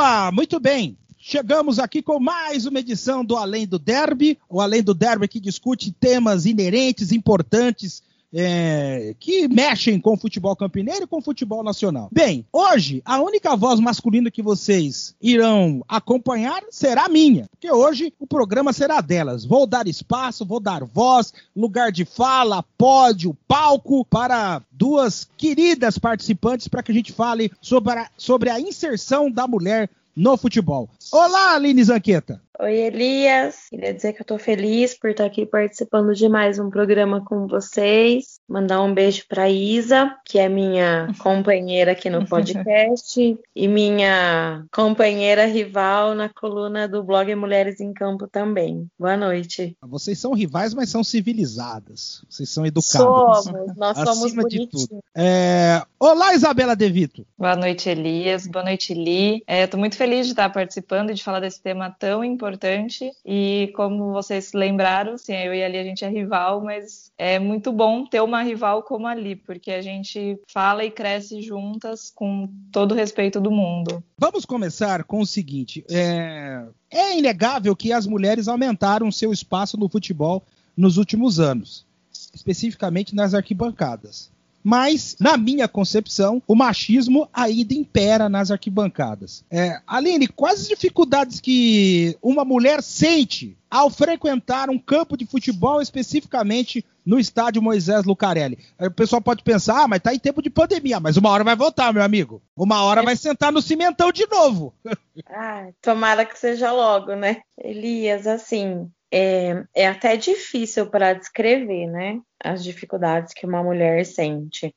Opa, muito bem. Chegamos aqui com mais uma edição do Além do Derby, o Além do Derby que discute temas inerentes, importantes é, que mexem com o futebol campineiro e com o futebol nacional. Bem, hoje a única voz masculina que vocês irão acompanhar será minha, porque hoje o programa será delas. Vou dar espaço, vou dar voz, lugar de fala, pódio, palco para duas queridas participantes para que a gente fale sobre a, sobre a inserção da mulher no futebol. Olá, Aline Zanqueta. Oi, Elias. Queria dizer que eu tô feliz por estar aqui participando de mais um programa com vocês. Mandar um beijo para Isa, que é minha companheira aqui no podcast e minha companheira rival na coluna do blog Mulheres em Campo também. Boa noite. Vocês são rivais, mas são civilizadas. Vocês são educadas. Somos, nós somos bonitinhos. É... Olá, Isabela Devito. Boa noite, Elias. Boa noite, Li. É, Estou muito feliz de estar participando e de falar desse tema tão importante importante. E como vocês lembraram, sim, eu e a Ali a gente é rival, mas é muito bom ter uma rival como a Ali, porque a gente fala e cresce juntas com todo o respeito do mundo. Vamos começar com o seguinte: é, é inegável que as mulheres aumentaram seu espaço no futebol nos últimos anos, especificamente nas arquibancadas. Mas, na minha concepção, o machismo ainda impera nas arquibancadas. É, Aline, quais as dificuldades que uma mulher sente ao frequentar um campo de futebol, especificamente no estádio Moisés Lucarelli? O pessoal pode pensar, ah, mas tá em tempo de pandemia, mas uma hora vai voltar, meu amigo. Uma hora vai sentar no cimentão de novo. Ah, tomara que seja logo, né? Elias, assim, é, é até difícil para descrever, né? As dificuldades que uma mulher sente.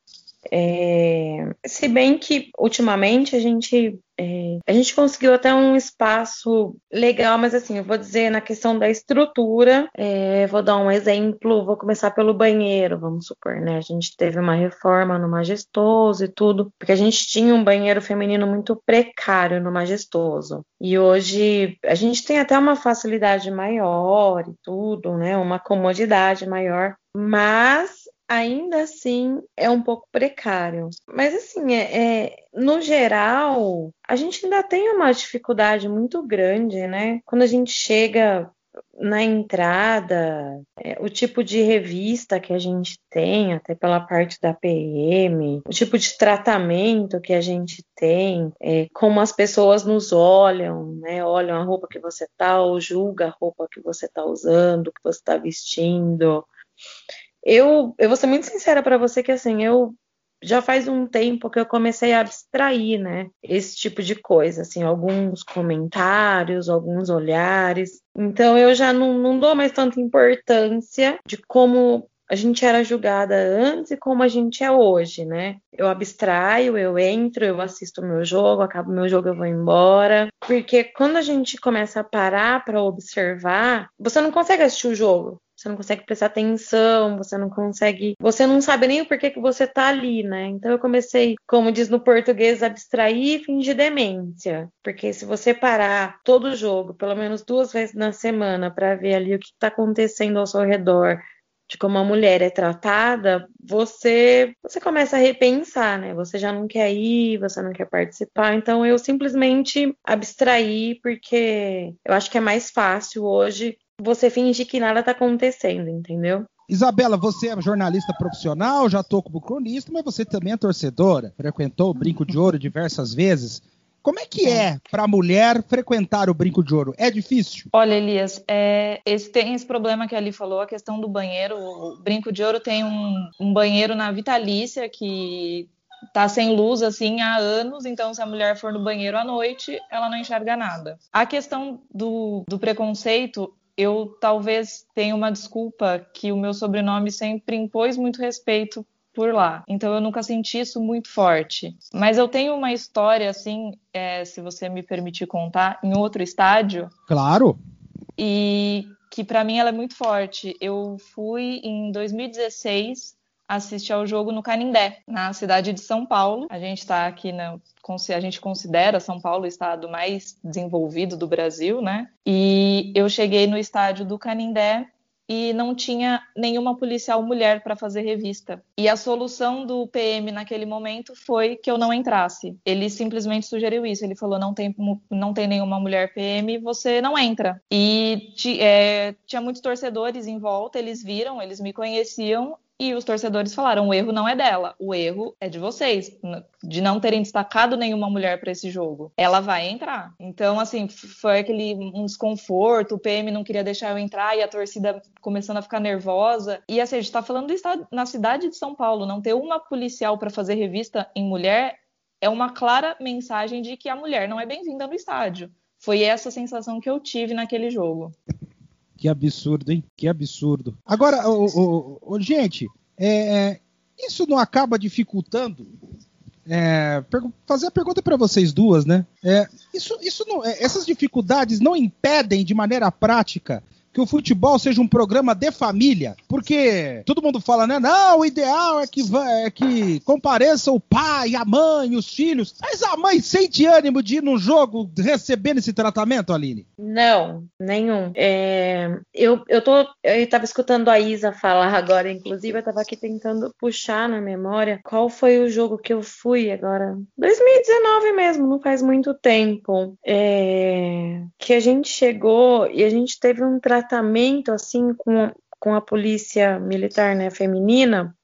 É, se bem que ultimamente a gente é, a gente conseguiu até um espaço legal, mas assim, eu vou dizer na questão da estrutura, é, vou dar um exemplo, vou começar pelo banheiro, vamos supor, né? A gente teve uma reforma no Majestoso e tudo, porque a gente tinha um banheiro feminino muito precário no Majestoso. E hoje a gente tem até uma facilidade maior e tudo, né? Uma comodidade maior, mas ainda assim é um pouco precário. Mas assim, é, é, no geral, a gente ainda tem uma dificuldade muito grande, né? Quando a gente chega na entrada, é, o tipo de revista que a gente tem, até pela parte da PM, o tipo de tratamento que a gente tem, é, como as pessoas nos olham, né? Olham a roupa que você tá, ou julga a roupa que você tá usando, que você tá vestindo. Eu, eu vou ser muito sincera para você que assim, eu já faz um tempo que eu comecei a abstrair, né, esse tipo de coisa, assim, alguns comentários, alguns olhares. Então eu já não, não dou mais tanta importância de como a gente era julgada antes e como a gente é hoje, né? Eu abstraio, eu entro, eu assisto o meu jogo, acabo meu jogo, eu vou embora. Porque quando a gente começa a parar para observar, você não consegue assistir o jogo você não consegue prestar atenção, você não consegue, você não sabe nem o porquê que você tá ali, né? Então eu comecei, como diz no português, abstrair e fingir demência, porque se você parar todo o jogo, pelo menos duas vezes na semana, para ver ali o que está acontecendo ao seu redor, de como a mulher é tratada, você você começa a repensar, né? Você já não quer ir, você não quer participar. Então eu simplesmente abstraí porque eu acho que é mais fácil hoje você finge que nada está acontecendo, entendeu? Isabela, você é jornalista profissional, já tô como cronista, mas você também é torcedora, frequentou o Brinco de Ouro diversas vezes. Como é que é para a mulher frequentar o Brinco de Ouro? É difícil? Olha, Elias, é, esse, tem esse problema que ali falou, a questão do banheiro. O Brinco de Ouro tem um, um banheiro na Vitalícia que tá sem luz assim há anos, então se a mulher for no banheiro à noite, ela não enxerga nada. A questão do, do preconceito, eu talvez tenha uma desculpa que o meu sobrenome sempre impôs muito respeito por lá. Então eu nunca senti isso muito forte. Mas eu tenho uma história, assim, é, se você me permitir contar, em outro estádio. Claro. E que para mim ela é muito forte. Eu fui em 2016 assistir ao jogo no Canindé, na cidade de São Paulo. A gente está aqui na a gente considera São Paulo o estado mais desenvolvido do Brasil, né? E eu cheguei no estádio do Canindé e não tinha nenhuma policial mulher para fazer revista. E a solução do PM naquele momento foi que eu não entrasse. Ele simplesmente sugeriu isso. Ele falou: não tem, não tem nenhuma mulher PM, você não entra. E é, tinha muitos torcedores em volta, eles viram, eles me conheciam e os torcedores falaram: o erro não é dela, o erro é de vocês, de não terem destacado nenhuma mulher para esse jogo. Ela vai entrar. Então, assim, foi aquele um desconforto, o PM não queria deixar eu entrar e a torcida começando a ficar nervosa. E assim, a gente está falando do estado, na cidade de São Paulo, não ter uma policial para fazer revista em mulher é uma clara mensagem de que a mulher não é bem-vinda no estádio. Foi essa sensação que eu tive naquele jogo. Que absurdo, hein? Que absurdo. Agora, gente, é, é, isso não acaba dificultando? É, fazer a pergunta para vocês duas, né? É, isso, isso não, é, essas dificuldades não impedem de maneira prática que o futebol seja um programa de família, porque todo mundo fala, né? Não, o ideal é que, é que compareça o pai, a mãe, os filhos. Mas a mãe sente ânimo de ir num jogo recebendo esse tratamento, Aline? Não, nenhum. É, eu, eu tô. Eu tava escutando a Isa falar agora, inclusive, eu tava aqui tentando puxar na memória qual foi o jogo que eu fui agora. 2019 mesmo, não faz muito tempo. É, que a gente chegou e a gente teve um tratamento tratamento assim com, com a polícia militar né, feminina,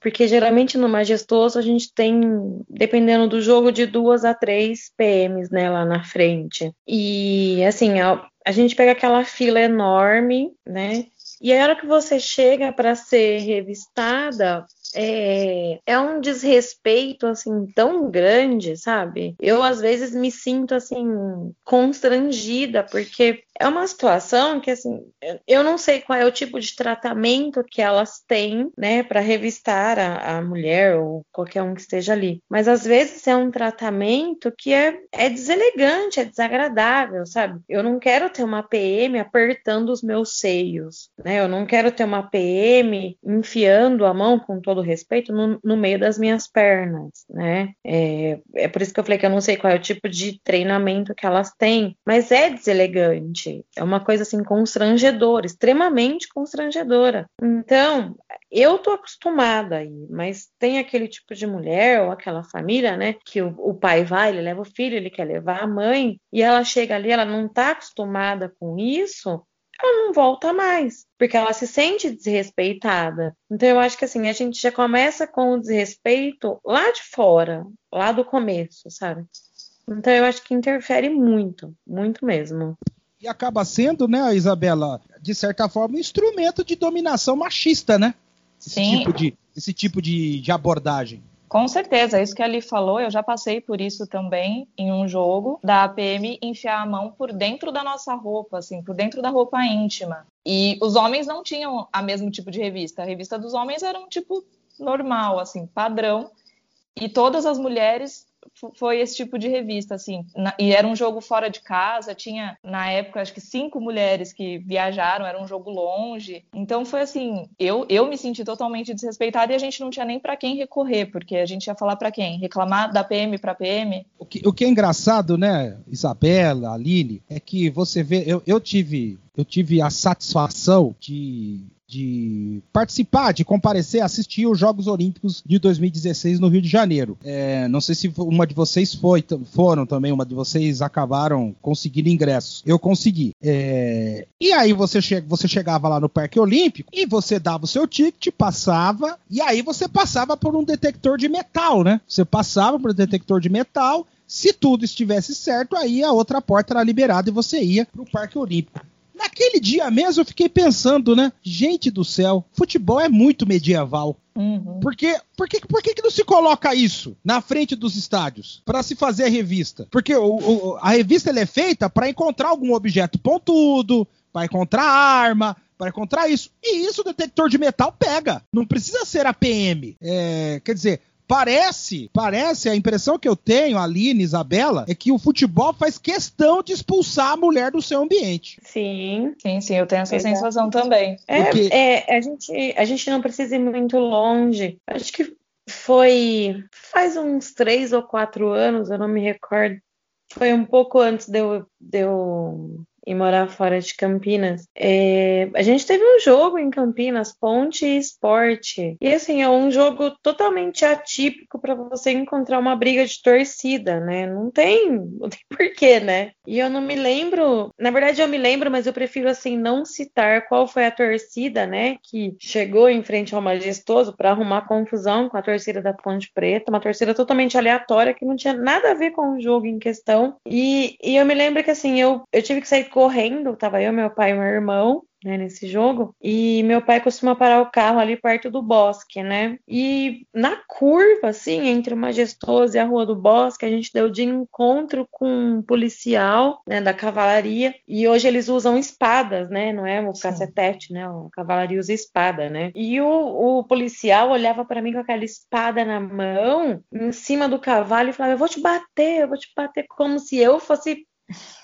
porque geralmente no majestoso a gente tem, dependendo do jogo, de duas a três PMs né, lá na frente. E assim, a, a gente pega aquela fila enorme, né? E a hora que você chega para ser revistada, é, é um desrespeito assim tão grande, sabe? Eu às vezes me sinto assim constrangida porque é uma situação que assim eu não sei qual é o tipo de tratamento que elas têm, né, para revistar a, a, mulher ou qualquer um que esteja ali. Mas às vezes é um tratamento que é, é deselegante, é desagradável, sabe? Eu não quero ter uma PM apertando os meus seios, né? Eu não quero ter uma PM enfiando a mão com todo respeito no, no meio das minhas pernas, né? É, é por isso que eu falei que eu não sei qual é o tipo de treinamento que elas têm, mas é deselegante, é uma coisa assim constrangedora, extremamente constrangedora. Então, eu tô acostumada aí, mas tem aquele tipo de mulher ou aquela família, né, que o, o pai vai, ele leva o filho, ele quer levar a mãe, e ela chega ali, ela não tá acostumada com isso, ela não volta mais, porque ela se sente desrespeitada. Então eu acho que assim, a gente já começa com o desrespeito lá de fora, lá do começo, sabe? Então eu acho que interfere muito, muito mesmo. E acaba sendo, né, Isabela, de certa forma, um instrumento de dominação machista, né? Esse Sim. tipo de, esse tipo de, de abordagem. Com certeza, isso que a Ali falou, eu já passei por isso também em um jogo da APM enfiar a mão por dentro da nossa roupa, assim, por dentro da roupa íntima. E os homens não tinham a mesmo tipo de revista. A revista dos homens era um tipo normal, assim, padrão. E todas as mulheres foi esse tipo de revista, assim. Na, e era um jogo fora de casa, tinha, na época, acho que cinco mulheres que viajaram, era um jogo longe. Então foi assim, eu, eu me senti totalmente desrespeitada e a gente não tinha nem para quem recorrer, porque a gente ia falar para quem? Reclamar da PM para PM? O que, o que é engraçado, né, Isabela, Aline, é que você vê, eu, eu tive eu tive a satisfação de de participar, de comparecer, assistir os Jogos Olímpicos de 2016 no Rio de Janeiro. É, não sei se uma de vocês foi, foram também, uma de vocês acabaram conseguindo ingressos. Eu consegui. É, e aí você, che você chegava lá no Parque Olímpico e você dava o seu ticket, passava, e aí você passava por um detector de metal, né? Você passava por um detector de metal. Se tudo estivesse certo, aí a outra porta era liberada e você ia para o Parque Olímpico. Naquele dia mesmo eu fiquei pensando, né? Gente do céu, futebol é muito medieval. Uhum. Porque, por, que, por que, que não se coloca isso na frente dos estádios para se fazer a revista? Porque o, o, a revista é feita para encontrar algum objeto pontudo, para encontrar arma, para encontrar isso. E isso o detector de metal pega. Não precisa ser a PM. É, quer dizer, Parece, parece, a impressão que eu tenho, Aline, Isabela, é que o futebol faz questão de expulsar a mulher do seu ambiente. Sim, sim, sim, eu tenho essa Exato. sensação também. É, Porque... é, a, gente, a gente não precisa ir muito longe. Acho que foi faz uns três ou quatro anos, eu não me recordo. Foi um pouco antes de eu, de eu e morar fora de Campinas. É, a gente teve um jogo em Campinas, Ponte e Esporte. E assim, é um jogo totalmente atípico para você encontrar uma briga de torcida, né? Não tem, não tem porquê, né? E eu não me lembro, na verdade eu me lembro, mas eu prefiro assim não citar qual foi a torcida, né, que chegou em frente ao majestoso para arrumar confusão com a torcida da Ponte Preta, uma torcida totalmente aleatória que não tinha nada a ver com o jogo em questão. E, e eu me lembro que assim, eu, eu tive que sair correndo, tava eu, meu pai e meu irmão, né, nesse jogo. E meu pai costuma parar o carro ali perto do bosque, né? E na curva, assim, entre o Majestoso e a Rua do Bosque, a gente deu de encontro com um policial, né, da cavalaria. E hoje eles usam espadas, né? Não é o cacetete, né? A cavalaria usa espada, né? E o, o policial olhava para mim com aquela espada na mão, em cima do cavalo, e falava: Eu vou te bater, eu vou te bater, como se eu fosse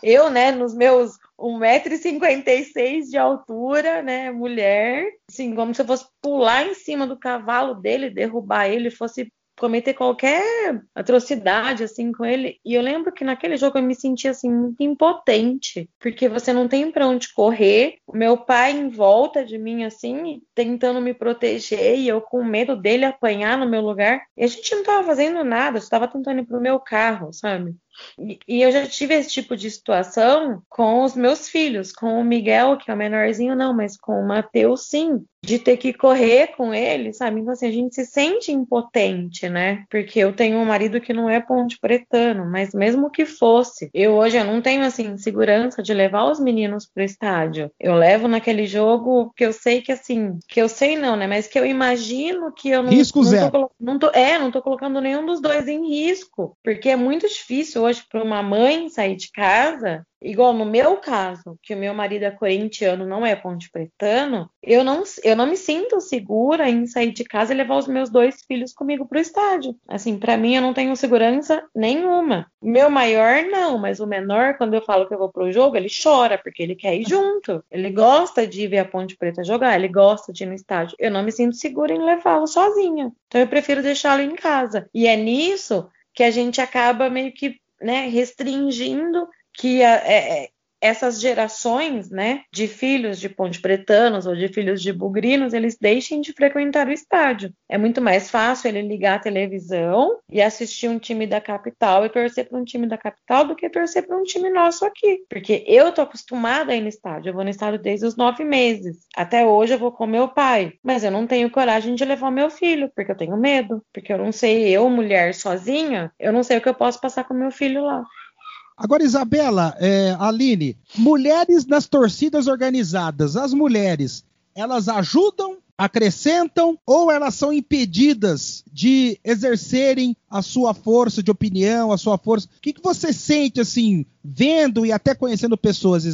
eu, né, nos meus 1,56m de altura, né, mulher, assim, como se eu fosse pular em cima do cavalo dele, derrubar ele, fosse cometer qualquer atrocidade assim com ele. E eu lembro que naquele jogo eu me sentia assim muito impotente, porque você não tem para onde correr. Meu pai em volta de mim assim, tentando me proteger e eu com medo dele apanhar no meu lugar. E a gente não estava fazendo nada, estava tentando ir pro meu carro, sabe? E, eu já tive esse tipo de situação com os meus filhos, com o Miguel, que é o menorzinho, não, mas com o Matheus, sim, de ter que correr com ele, sabe? Então, assim, a gente se sente impotente, né? Porque eu tenho um marido que não é ponte pretano, mas mesmo que fosse, eu hoje eu não tenho, assim, segurança de levar os meninos pro estádio. Eu levo naquele jogo que eu sei que, assim, que eu sei não, né? Mas que eu imagino que eu não. Risco não zero. Tô, não tô, é, não tô colocando nenhum dos dois em risco, porque é muito difícil hoje para uma mãe sair de casa, igual no meu caso, que o meu marido é corintiano, não é ponte pretano, eu não, eu não me sinto segura em sair de casa e levar os meus dois filhos comigo para o estádio. Assim, para mim eu não tenho segurança nenhuma. Meu maior não, mas o menor, quando eu falo que eu vou pro jogo, ele chora porque ele quer ir junto. Ele gosta de ver a Ponte Preta jogar, ele gosta de ir no estádio. Eu não me sinto segura em levá-lo sozinha. Então eu prefiro deixá-lo em casa. E é nisso que a gente acaba meio que né, restringindo que a, é, é, essas gerações, né, de filhos de ponte pretanos ou de filhos de bugrinos, eles deixem de frequentar o estádio. É muito mais fácil ele ligar a televisão e assistir um time da capital e torcer para um time da capital do que torcer para um time nosso aqui. Porque eu tô acostumada a ir no estádio, eu vou no estádio desde os nove meses. Até hoje eu vou com meu pai, mas eu não tenho coragem de levar meu filho, porque eu tenho medo, porque eu não sei, eu, mulher sozinha, eu não sei o que eu posso passar com meu filho lá. Agora, Isabela, é, Aline, mulheres nas torcidas organizadas, as mulheres, elas ajudam, acrescentam ou elas são impedidas de exercerem a sua força de opinião, a sua força? O que, que você sente, assim, vendo e até conhecendo pessoas,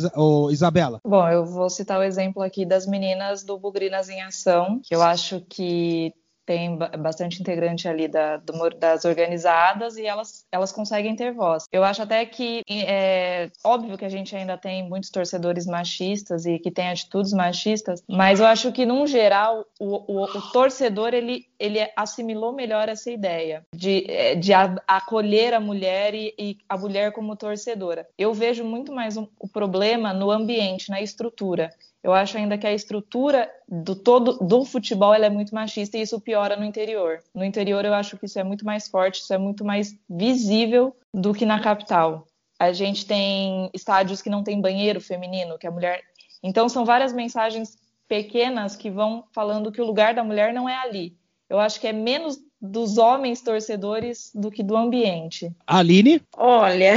Isabela? Bom, eu vou citar o exemplo aqui das meninas do Bugrinas em Ação, que eu acho que tem bastante integrante ali da, do, das organizadas e elas, elas conseguem ter voz. Eu acho até que é óbvio que a gente ainda tem muitos torcedores machistas e que tem atitudes machistas, mas eu acho que, num geral, o, o, o torcedor ele, ele assimilou melhor essa ideia de, é, de acolher a mulher e, e a mulher como torcedora. Eu vejo muito mais um, o problema no ambiente, na estrutura. Eu acho ainda que a estrutura do todo do futebol é muito machista e isso piora no interior. No interior eu acho que isso é muito mais forte, isso é muito mais visível do que na capital. A gente tem estádios que não tem banheiro feminino, que a mulher. Então são várias mensagens pequenas que vão falando que o lugar da mulher não é ali. Eu acho que é menos dos homens torcedores do que do ambiente. Aline? Olha,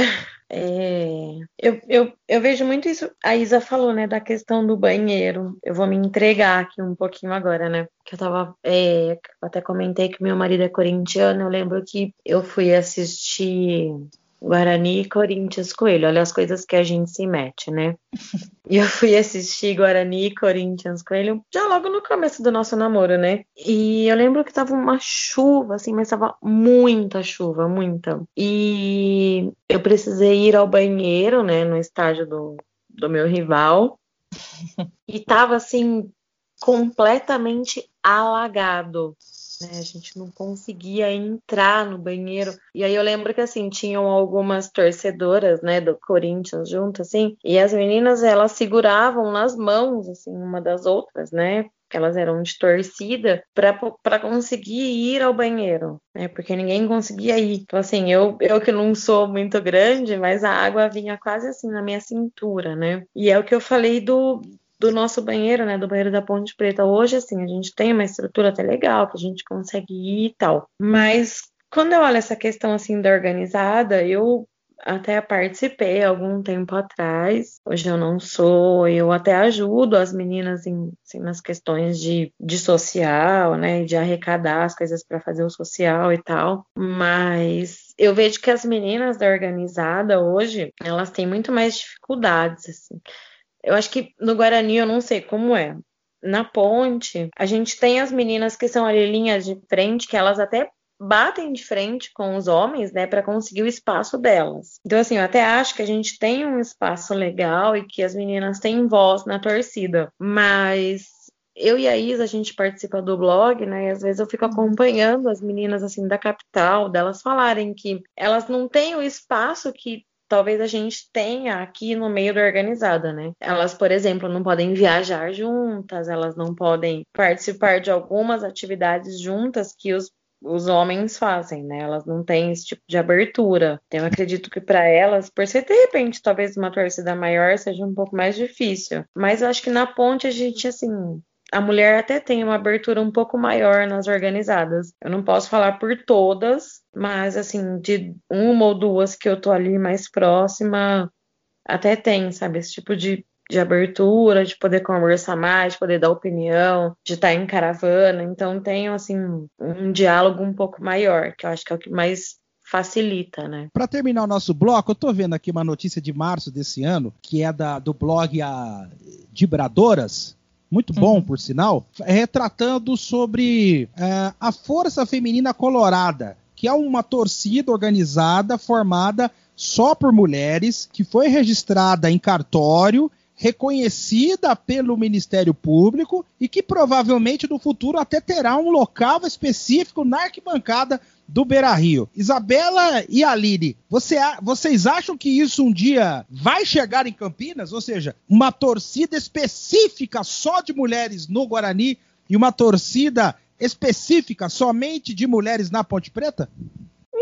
é, eu, eu, eu vejo muito isso. A Isa falou, né, da questão do banheiro. Eu vou me entregar aqui um pouquinho agora, né? Que eu tava. É, até comentei que meu marido é corintiano. Eu lembro que eu fui assistir Guarani e Corinthians Coelho. Olha as coisas que a gente se mete, né? E eu fui assistir Guarani e Corinthians Coelho já logo no começo do nosso namoro, né? E eu lembro que tava uma chuva, assim, mas tava muita chuva, muita. E eu precisei ir ao banheiro, né, no estádio do, do meu rival. E tava assim completamente alagado. Né? A gente não conseguia entrar no banheiro. E aí eu lembro que assim, tinham algumas torcedoras, né, do Corinthians junto assim, e as meninas elas seguravam nas mãos assim uma das outras, né? que elas eram de torcida, para conseguir ir ao banheiro, né? Porque ninguém conseguia ir. Então, assim, eu, eu que não sou muito grande, mas a água vinha quase assim na minha cintura, né? E é o que eu falei do, do nosso banheiro, né, do banheiro da Ponte Preta. Hoje, assim, a gente tem uma estrutura até legal, que a gente consegue ir e tal. Mas quando eu olho essa questão, assim, da organizada, eu até participei algum tempo atrás. Hoje eu não sou, eu até ajudo as meninas em, assim, nas questões de, de social, né, de arrecadar as coisas para fazer o social e tal. Mas eu vejo que as meninas da organizada hoje, elas têm muito mais dificuldades, assim. Eu acho que no Guarani eu não sei como é. Na ponte, a gente tem as meninas que são ali linhas de frente, que elas até batem de frente com os homens, né, para conseguir o espaço delas. Então, assim, eu até acho que a gente tem um espaço legal e que as meninas têm voz na torcida, mas eu e a Isa, a gente participa do blog, né? E às vezes eu fico acompanhando as meninas assim da capital, delas falarem que elas não têm o espaço que talvez a gente tenha aqui no meio da organizada, né? Elas, por exemplo, não podem viajar juntas, elas não podem participar de algumas atividades juntas que os os homens fazem, né? Elas não têm esse tipo de abertura. Então, eu acredito que para elas, por ser de repente talvez uma torcida maior, seja um pouco mais difícil. Mas eu acho que na ponte a gente, assim, a mulher até tem uma abertura um pouco maior nas organizadas. Eu não posso falar por todas, mas assim, de uma ou duas que eu tô ali mais próxima, até tem, sabe, esse tipo de, de abertura, de poder conversar mais, de poder dar opinião, de estar em caravana. Então tem assim um diálogo um pouco maior, que eu acho que é o que mais facilita, né? Para terminar o nosso bloco, eu tô vendo aqui uma notícia de março desse ano, que é da, do blog a Dibradoras, muito bom, uhum. por sinal, retratando sobre uh, a Força Feminina Colorada, que é uma torcida organizada formada só por mulheres, que foi registrada em cartório reconhecida pelo Ministério Público e que provavelmente no futuro até terá um local específico na arquibancada do Beira Rio. Isabela e Aline, você, vocês acham que isso um dia vai chegar em Campinas? Ou seja, uma torcida específica só de mulheres no Guarani e uma torcida específica somente de mulheres na Ponte Preta?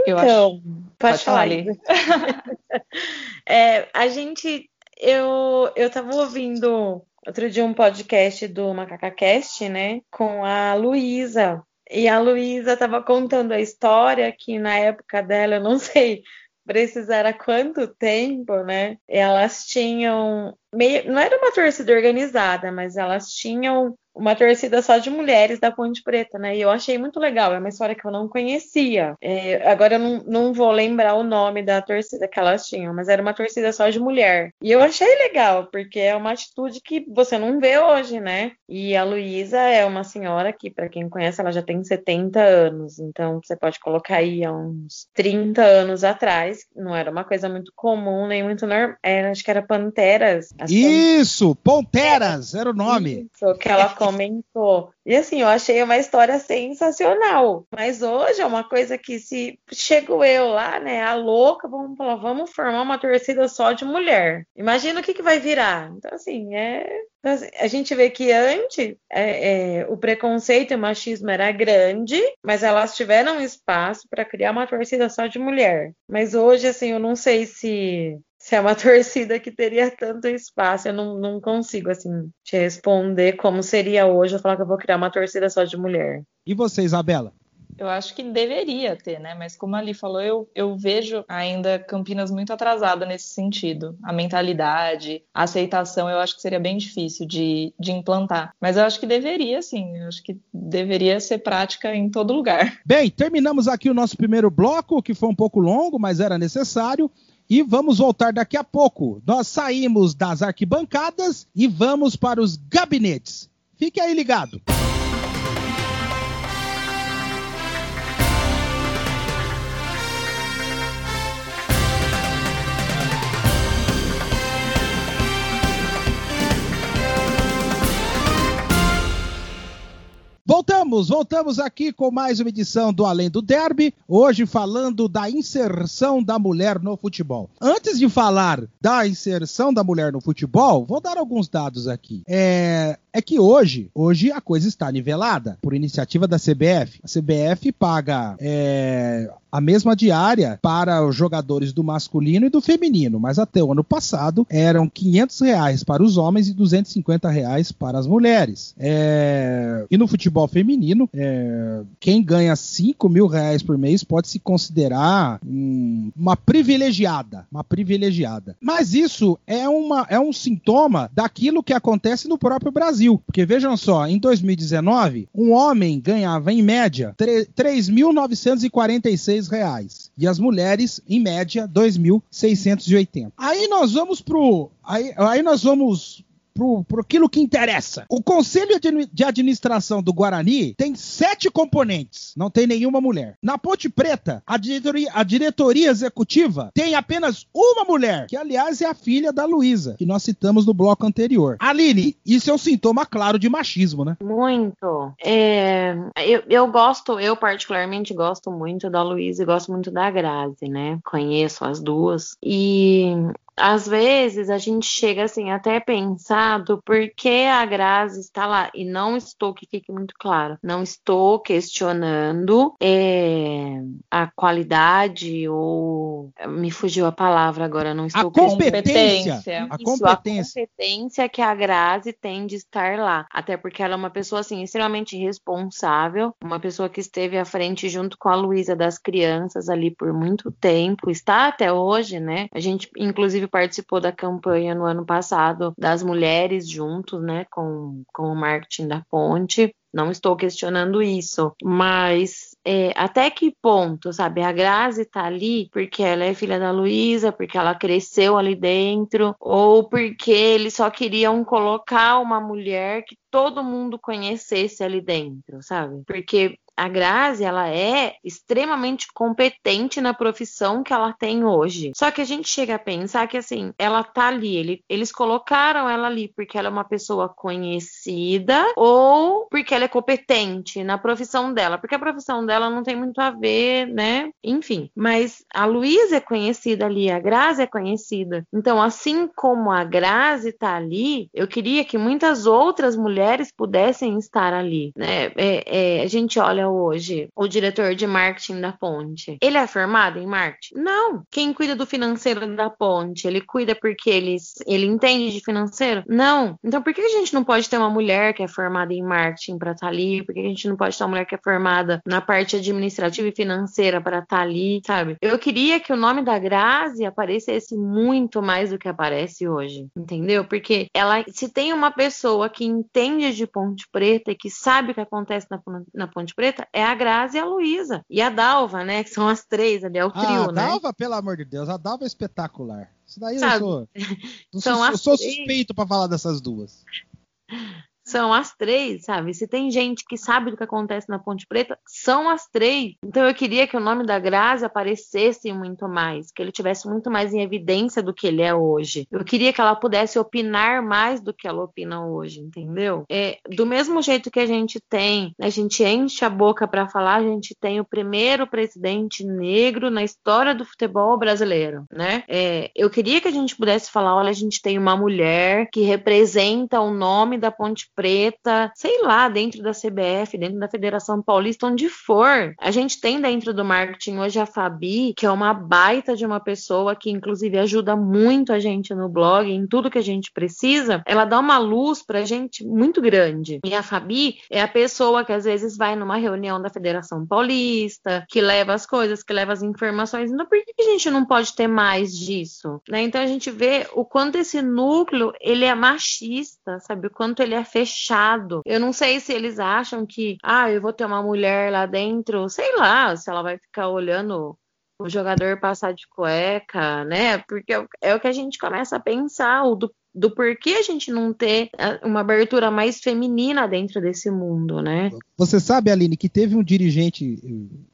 Eu então, acho... pode, falar, ali. é, a gente eu, eu tava ouvindo outro dia um podcast do MacacaCast, né? Com a Luísa. E a Luísa tava contando a história que na época dela, eu não sei precisar quanto tempo, né? Elas tinham meio, não era uma torcida organizada, mas elas tinham uma torcida só de mulheres da Ponte Preta, né? E eu achei muito legal, é uma história que eu não conhecia. É, agora eu não, não vou lembrar o nome da torcida que elas tinham, mas era uma torcida só de mulher. E eu achei legal, porque é uma atitude que você não vê hoje, né? E a Luísa é uma senhora que, para quem conhece, ela já tem 70 anos, então você pode colocar aí há uns 30 anos atrás, não era uma coisa muito comum, nem muito normal, acho que era Panteras. Isso, Panteras era o nome. Isso, que ela comentou. E assim, eu achei uma história sensacional. Mas hoje é uma coisa que se chego eu lá, né, a louca, vamos falar, vamos formar uma torcida só de mulher. Imagina o que, que vai virar. Então, assim, é. Então, assim, a gente vê que antes é, é, o preconceito e o machismo era grande, mas elas tiveram espaço para criar uma torcida só de mulher. Mas hoje, assim, eu não sei se se é uma torcida que teria tanto espaço, eu não, não consigo, assim, te responder como seria hoje eu falar que eu vou criar uma torcida só de mulher. E você, Isabela? Eu acho que deveria ter, né? Mas como ali falou, eu, eu vejo ainda Campinas muito atrasada nesse sentido. A mentalidade, a aceitação, eu acho que seria bem difícil de, de implantar. Mas eu acho que deveria, sim. Eu acho que deveria ser prática em todo lugar. Bem, terminamos aqui o nosso primeiro bloco, que foi um pouco longo, mas era necessário. E vamos voltar daqui a pouco. Nós saímos das arquibancadas e vamos para os gabinetes. Fique aí ligado. Voltamos voltamos, voltamos aqui com mais uma edição do Além do Derby, hoje falando da inserção da mulher no futebol. Antes de falar da inserção da mulher no futebol, vou dar alguns dados aqui. É, é que hoje, hoje a coisa está nivelada por iniciativa da CBF. A CBF paga é, a mesma diária para os jogadores do masculino e do feminino, mas até o ano passado eram 500 reais para os homens e 250 reais para as mulheres. É, e no futebol feminino, é, quem ganha 5 mil reais por mês pode se considerar um, uma privilegiada, uma privilegiada. Mas isso é, uma, é um sintoma daquilo que acontece no próprio Brasil, porque vejam só, em 2019, um homem ganhava em média 3.946 reais. E as mulheres, em média, 2.680. Aí nós vamos pro. Aí, aí nós vamos para aquilo que interessa. O Conselho de Administração do Guarani tem sete componentes, não tem nenhuma mulher. Na Ponte Preta, a diretoria, a diretoria executiva tem apenas uma mulher, que aliás é a filha da Luísa, que nós citamos no bloco anterior. Aline, isso é um sintoma claro de machismo, né? Muito. É, eu, eu gosto, eu particularmente gosto muito da Luísa e gosto muito da Grazi, né? Conheço as duas. E às vezes a gente chega assim até pensar do porquê a Grazi está lá. E não estou que fique muito claro, não estou questionando é, a qualidade ou me fugiu a palavra agora, não estou a competência, a Isso, competência, a competência que a Grazi tem de estar lá, até porque ela é uma pessoa assim extremamente responsável, uma pessoa que esteve à frente junto com a Luísa das crianças ali por muito tempo, está até hoje, né? A gente inclusive participou da campanha no ano passado das mulheres juntos, né, com, com o marketing da ponte. Não estou questionando isso, mas é, até que ponto, sabe? A Grazi tá ali porque ela é filha da Luísa, porque ela cresceu ali dentro, ou porque eles só queriam colocar uma mulher que todo mundo conhecesse ali dentro, sabe? Porque a Grazi, ela é extremamente competente na profissão que ela tem hoje. Só que a gente chega a pensar que, assim, ela tá ali, ele, eles colocaram ela ali porque ela é uma pessoa conhecida ou porque ela é competente na profissão dela, porque a profissão dela não tem muito a ver, né? Enfim, mas a Luísa é conhecida ali, a Grazi é conhecida. Então, assim como a Grazi tá ali, eu queria que muitas outras mulheres pudessem estar ali, né? É, é, a gente olha hoje o diretor de marketing da Ponte? Ele é formado em marketing? Não. Quem cuida do financeiro da Ponte? Ele cuida porque ele, ele entende de financeiro? Não. Então por que a gente não pode ter uma mulher que é formada em marketing para estar tá ali? Por que a gente não pode ter uma mulher que é formada na parte administrativa e financeira para estar tá ali, sabe? Eu queria que o nome da Grazi aparecesse muito mais do que aparece hoje, entendeu? Porque ela, se tem uma pessoa que entende de Ponte Preta e que sabe o que acontece na, na Ponte Preta, é a Grazi e a Luísa. E a Dalva, né? Que são as três ali, é o trio, ah, a né? A Dalva, pelo amor de Deus, a Dalva é espetacular. Isso daí Sabe? eu sou. Eu sou, eu sou suspeito para falar dessas duas são as três, sabe? Se tem gente que sabe do que acontece na Ponte Preta, são as três. Então eu queria que o nome da Grazi aparecesse muito mais, que ele tivesse muito mais em evidência do que ele é hoje. Eu queria que ela pudesse opinar mais do que ela opina hoje, entendeu? É, do mesmo jeito que a gente tem, a gente enche a boca para falar, a gente tem o primeiro presidente negro na história do futebol brasileiro, né? É, eu queria que a gente pudesse falar, olha, a gente tem uma mulher que representa o nome da Ponte preta, sei lá, dentro da CBF, dentro da Federação Paulista, onde for. A gente tem dentro do marketing hoje a Fabi, que é uma baita de uma pessoa que, inclusive, ajuda muito a gente no blog, em tudo que a gente precisa. Ela dá uma luz pra gente muito grande. E a Fabi é a pessoa que às vezes vai numa reunião da Federação Paulista, que leva as coisas, que leva as informações. Então, por que a gente não pode ter mais disso? Né? Então, a gente vê o quanto esse núcleo ele é machista, sabe? O quanto ele é fechado fechado. Eu não sei se eles acham que, ah, eu vou ter uma mulher lá dentro, sei lá, se ela vai ficar olhando o jogador passar de cueca, né? Porque é, o que a gente começa a pensar, o do do porquê a gente não ter ah, uma abertura mais feminina dentro desse mundo, né? Você sabe, Aline, que teve um dirigente,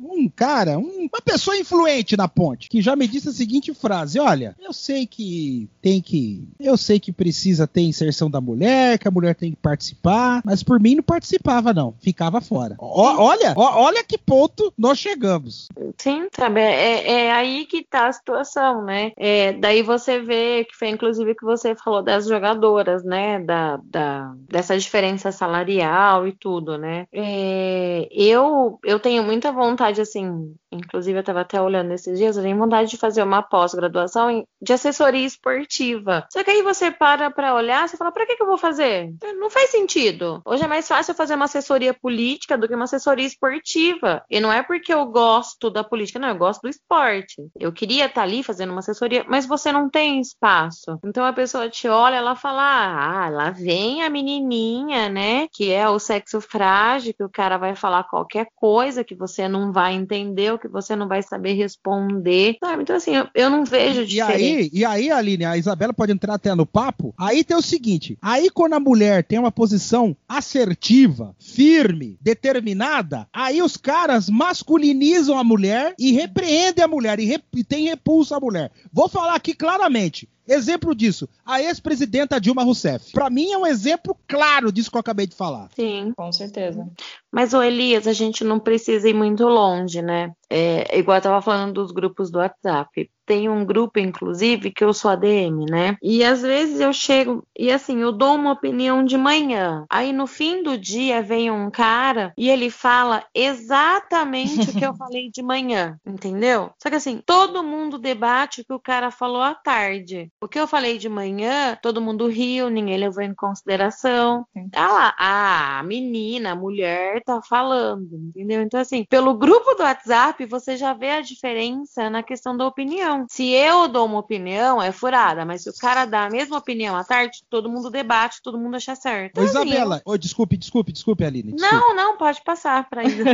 um cara, um, uma pessoa influente na ponte, que já me disse a seguinte frase: olha, eu sei que tem que. Eu sei que precisa ter inserção da mulher, que a mulher tem que participar, mas por mim não participava, não. Ficava fora. O, olha, o, olha que ponto nós chegamos. Sim, sabe? É, é aí que tá a situação, né? É, daí você vê que foi inclusive que você falou das jogadoras, né? Da, da, dessa diferença salarial e tudo, né? É, eu, eu tenho muita vontade, assim, inclusive eu estava até olhando esses dias, eu tenho vontade de fazer uma pós-graduação de assessoria esportiva. Só que aí você para para olhar, você fala, para que, que eu vou fazer? Não faz sentido. Hoje é mais fácil fazer uma assessoria política do que uma assessoria esportiva. E não é porque eu gosto da política, não, eu gosto do esporte. Eu queria estar tá ali fazendo uma assessoria, mas você não tem espaço. Então a pessoa te olha, ela fala, ah, lá vem a menininha, né, que é o sexo frágil, que o cara vai falar qualquer coisa que você não vai entender, o que você não vai saber responder, sabe? Então, assim, eu, eu não vejo e aí, e aí, Aline, a Isabela pode entrar até no papo. Aí tem o seguinte: aí quando a mulher tem uma posição assertiva, firme, determinada, aí os caras masculinizam a mulher e repreendem a mulher e, rep e tem repulsa a mulher. Vou falar aqui claramente. Exemplo disso, a ex-presidenta Dilma Rousseff. Para mim é um exemplo claro disso que eu acabei de falar. Sim, com certeza. Mas o Elias, a gente não precisa ir muito longe, né? É, igual eu tava falando dos grupos do WhatsApp tem um grupo, inclusive, que eu sou ADM, né? E às vezes eu chego e assim, eu dou uma opinião de manhã. Aí no fim do dia vem um cara e ele fala exatamente o que eu falei de manhã, entendeu? Só que assim, todo mundo debate o que o cara falou à tarde. O que eu falei de manhã, todo mundo riu, ninguém levou em consideração. Ah lá, ah, a menina, a mulher tá falando, entendeu? Então assim, pelo grupo do WhatsApp você já vê a diferença na questão da opinião opinião. Se eu dou uma opinião, é furada, mas se o cara dá a mesma opinião à tarde, todo mundo debate, todo mundo acha certo. Ô, Isabela, eu... desculpe, desculpe, desculpe, Aline. Desculpe. Não, não, pode passar para Isa.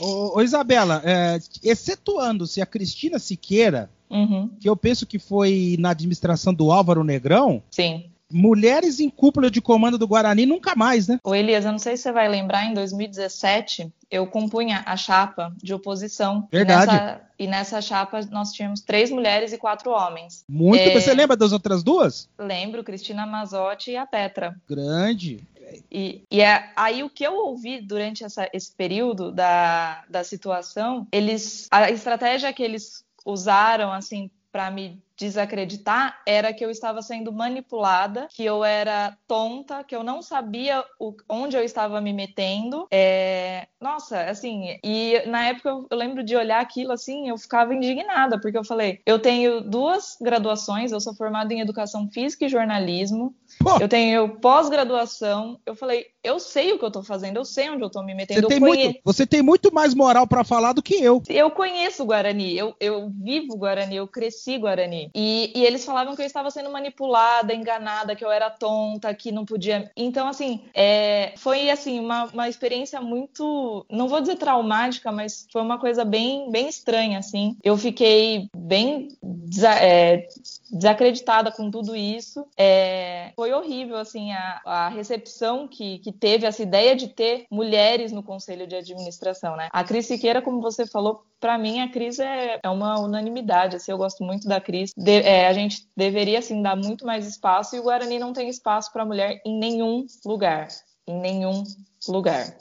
ô, ô, Isabela, é, excetuando-se a Cristina Siqueira, uhum. que eu penso que foi na administração do Álvaro Negrão. Sim. Mulheres em cúpula de comando do Guarani nunca mais, né? Ô Elias, eu não sei se você vai lembrar, em 2017 eu compunha a chapa de oposição. Verdade. E nessa, e nessa chapa nós tínhamos três mulheres e quatro homens. Muito. É... Você lembra das outras duas? Lembro, Cristina Mazotti e a Petra. Grande. E, e é, aí o que eu ouvi durante essa, esse período da, da situação, eles a estratégia que eles usaram assim para me desacreditar era que eu estava sendo manipulada, que eu era tonta, que eu não sabia o, onde eu estava me metendo. É... Nossa, assim, e na época eu, eu, lembro de olhar aquilo assim, eu ficava indignada, porque eu falei, eu tenho duas graduações, eu sou formada em educação física e jornalismo, Pô. eu tenho pós-graduação, eu falei, eu sei o que eu tô fazendo, eu sei onde eu tô me metendo. Você, tem, conhe... muito, você tem muito mais moral para falar do que eu. Eu conheço o Guarani, eu, eu vivo Guarani, eu cresci Guarani. E, e, eles falavam que eu estava sendo manipulada, enganada, que eu era tonta, que não podia. Então, assim, é, foi assim uma, uma experiência muito, não vou dizer traumática, mas foi uma coisa bem, bem estranha, assim. Eu fiquei bem desa é, desacreditada com tudo isso. É, foi horrível, assim, a, a recepção que, que teve essa ideia de ter mulheres no conselho de administração, né? A Cris Siqueira, como você falou, para mim a Cris é, é uma unanimidade, assim, eu gosto muito da Cris. De, é, a gente deveria, assim, dar muito mais espaço e o Guarani não tem espaço para mulher em nenhum lugar. Em nenhum lugar.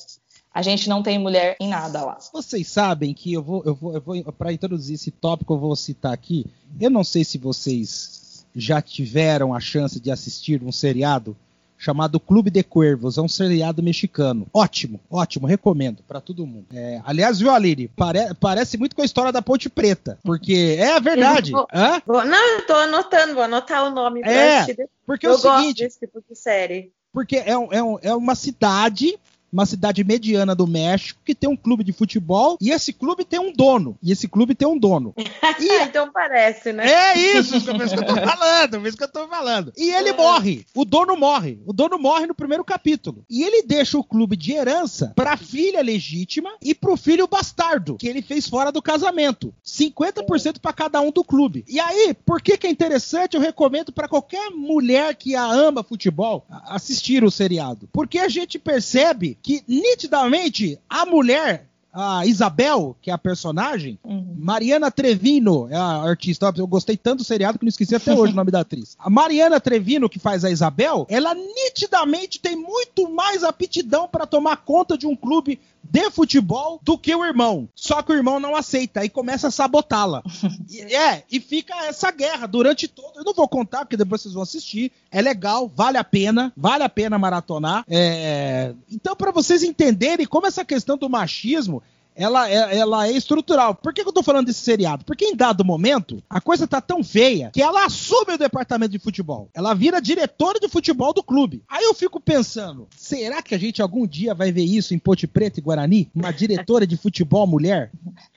A gente não tem mulher em nada lá. Vocês sabem que eu vou, eu vou, eu vou para introduzir esse tópico, eu vou citar aqui. Eu não sei se vocês já tiveram a chance de assistir um seriado chamado Clube de Cuervos, é um seriado mexicano. Ótimo, ótimo, recomendo para todo mundo. É, aliás, viu, Aline? Pare, parece muito com a história da Ponte Preta, porque é a verdade. Vou, vou, não, eu tô anotando, vou anotar o nome é, Porque eu é o seguinte, desse tipo de série. Porque é, é, é uma cidade uma cidade mediana do México, que tem um clube de futebol e esse clube tem um dono. E esse clube tem um dono. E... então parece, né? É isso, isso que eu tô falando, isso que eu tô falando. E ele uhum. morre, o dono morre. O dono morre no primeiro capítulo. E ele deixa o clube de herança pra filha legítima e pro filho bastardo, que ele fez fora do casamento. 50% para cada um do clube. E aí, por que que é interessante? Eu recomendo para qualquer mulher que ama futebol assistir o seriado. Porque a gente percebe que nitidamente a mulher a Isabel, que é a personagem, uhum. Mariana Trevino é a artista. Eu gostei tanto do seriado que não esqueci até hoje o nome da atriz. A Mariana Trevino, que faz a Isabel, ela nitidamente tem muito mais aptidão para tomar conta de um clube de futebol do que o irmão. Só que o irmão não aceita e começa a sabotá-la. é, e fica essa guerra durante todo. Eu não vou contar, porque depois vocês vão assistir. É legal, vale a pena, vale a pena maratonar. É... Então, para vocês entenderem como essa questão do machismo ela é, ela é estrutural. Por que, que eu tô falando desse seriado? Porque em dado momento, a coisa tá tão feia que ela assume o departamento de futebol. Ela vira diretora de futebol do clube. Aí eu fico pensando, será que a gente algum dia vai ver isso em Ponte Preta e Guarani? Uma diretora de futebol mulher?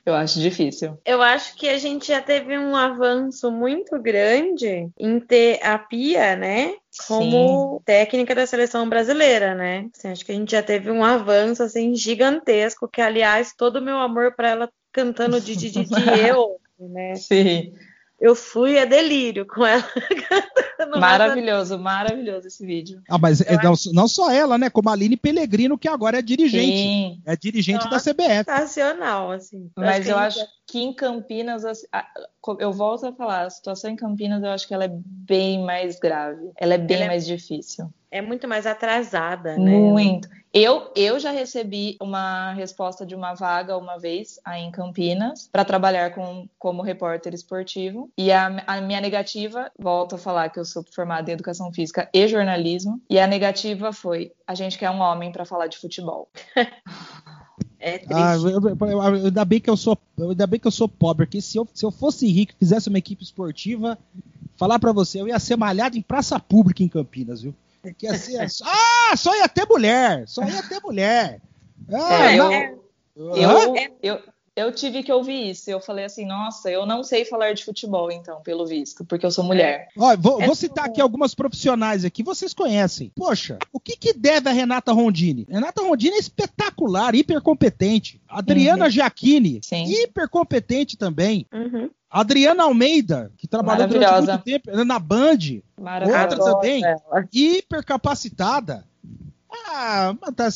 Eu acho difícil. Eu acho que a gente já teve um avanço muito grande em ter a Pia, né? Como Sim. técnica da seleção brasileira, né? Assim, acho que a gente já teve um avanço assim gigantesco, que aliás todo o meu amor para ela cantando de, de, de, de eu, né? Sim. Eu fui a delírio com ela. maravilhoso, maravilhoso esse vídeo. Ah, mas é, não, não, só ela, né? Como a Aline Pellegrino, que agora é dirigente. Sim. É dirigente Nossa, da CBF. Sensacional, assim. Mas eu acho que em Campinas, eu volto a falar, a situação em Campinas eu acho que ela é bem mais grave. Ela é bem ela é mais difícil é muito mais atrasada, né? Muito. Eu, eu já recebi uma resposta de uma vaga uma vez aí em Campinas para trabalhar com, como repórter esportivo. E a, a, minha negativa, volto a falar que eu sou formada em educação física e jornalismo, e a negativa foi: a gente quer um homem para falar de futebol. É triste. Ah, eu, eu, ainda, bem que eu sou, ainda bem que eu sou pobre, porque se eu, se eu fosse rico e fizesse uma equipe esportiva, falar para você, eu ia ser malhado em praça pública em Campinas, viu? Que ia ser, ah, só ia ter mulher, só ia ter mulher. Ah, é, eu, eu, eu, eu, tive que ouvir isso. Eu falei assim, nossa, eu não sei falar de futebol, então, pelo visto, porque eu sou mulher. Ó, vou, é vou citar aqui algumas profissionais aqui, vocês conhecem. Poxa, o que, que deve a Renata Rondini? Renata Rondini é espetacular, hiper competente. Adriana uhum. Giacchini, Sim. hiper competente também. Uhum. Adriana Almeida, que trabalhou durante muito tempo na Band, outra também, hiper capacitada. Ah, tá.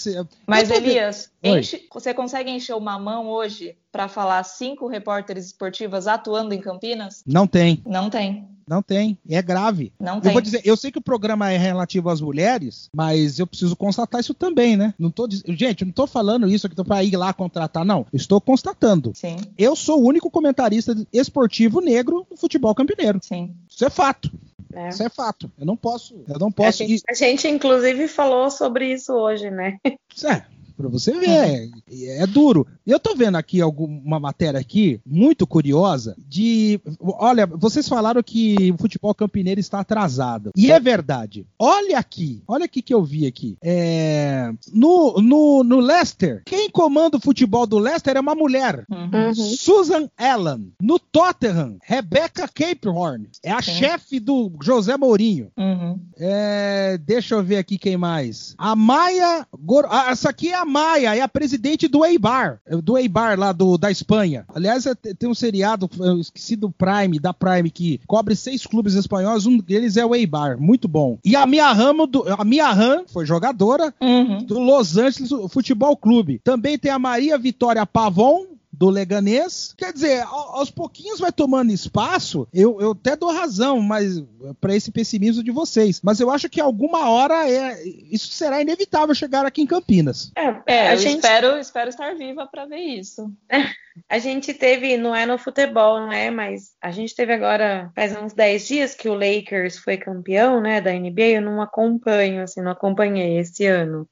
Mas Elias, enche... você consegue encher uma mão hoje para falar cinco repórteres esportivas atuando em Campinas? Não tem. Não tem. Não tem. É grave. Não tem. Eu vou dizer, eu sei que o programa é relativo às mulheres, mas eu preciso constatar isso também, né? Não tô Gente, eu não tô falando isso aqui para ir lá contratar, não. Estou constatando. Sim. Eu sou o único comentarista esportivo negro no futebol campineiro. Sim. Isso é fato. É. Isso é fato. Eu não posso. Eu não posso. A gente, a gente, inclusive, falou sobre isso hoje, né? É, Pra você ver, é, é, duro. Eu tô vendo aqui alguma matéria aqui, muito curiosa, de. Olha, vocês falaram que o futebol campineiro está atrasado. E é verdade. Olha aqui, olha aqui que eu vi aqui. É, no, no, no Leicester, quem comanda o futebol do Leicester é uma mulher. Uhum. Susan Allen. No Tottenham, Rebecca Capehorn. É a Sim. chefe do José Mourinho. Uhum. É, deixa eu ver aqui quem mais. A Maia. Gor... Ah, essa aqui é a Maia é a presidente do Eibar, do Eibar lá do, da Espanha. Aliás, é, tem um seriado, eu esqueci do Prime, da Prime, que cobre seis clubes espanhóis, um deles é o Eibar, muito bom. E a Mia Ramo, do, a Mia Ram, foi jogadora uhum. do Los Angeles Futebol Clube. Também tem a Maria Vitória Pavon, do Leganês. Quer dizer, aos pouquinhos vai tomando espaço. Eu, eu até dou razão, mas para esse pessimismo de vocês. Mas eu acho que alguma hora é, isso será inevitável chegar aqui em Campinas. É, é eu gente... espero, espero estar viva para ver isso. A gente teve, não é no futebol, né? Mas a gente teve agora, faz uns 10 dias que o Lakers foi campeão, né? Da NBA. Eu não acompanho, assim, não acompanhei esse ano.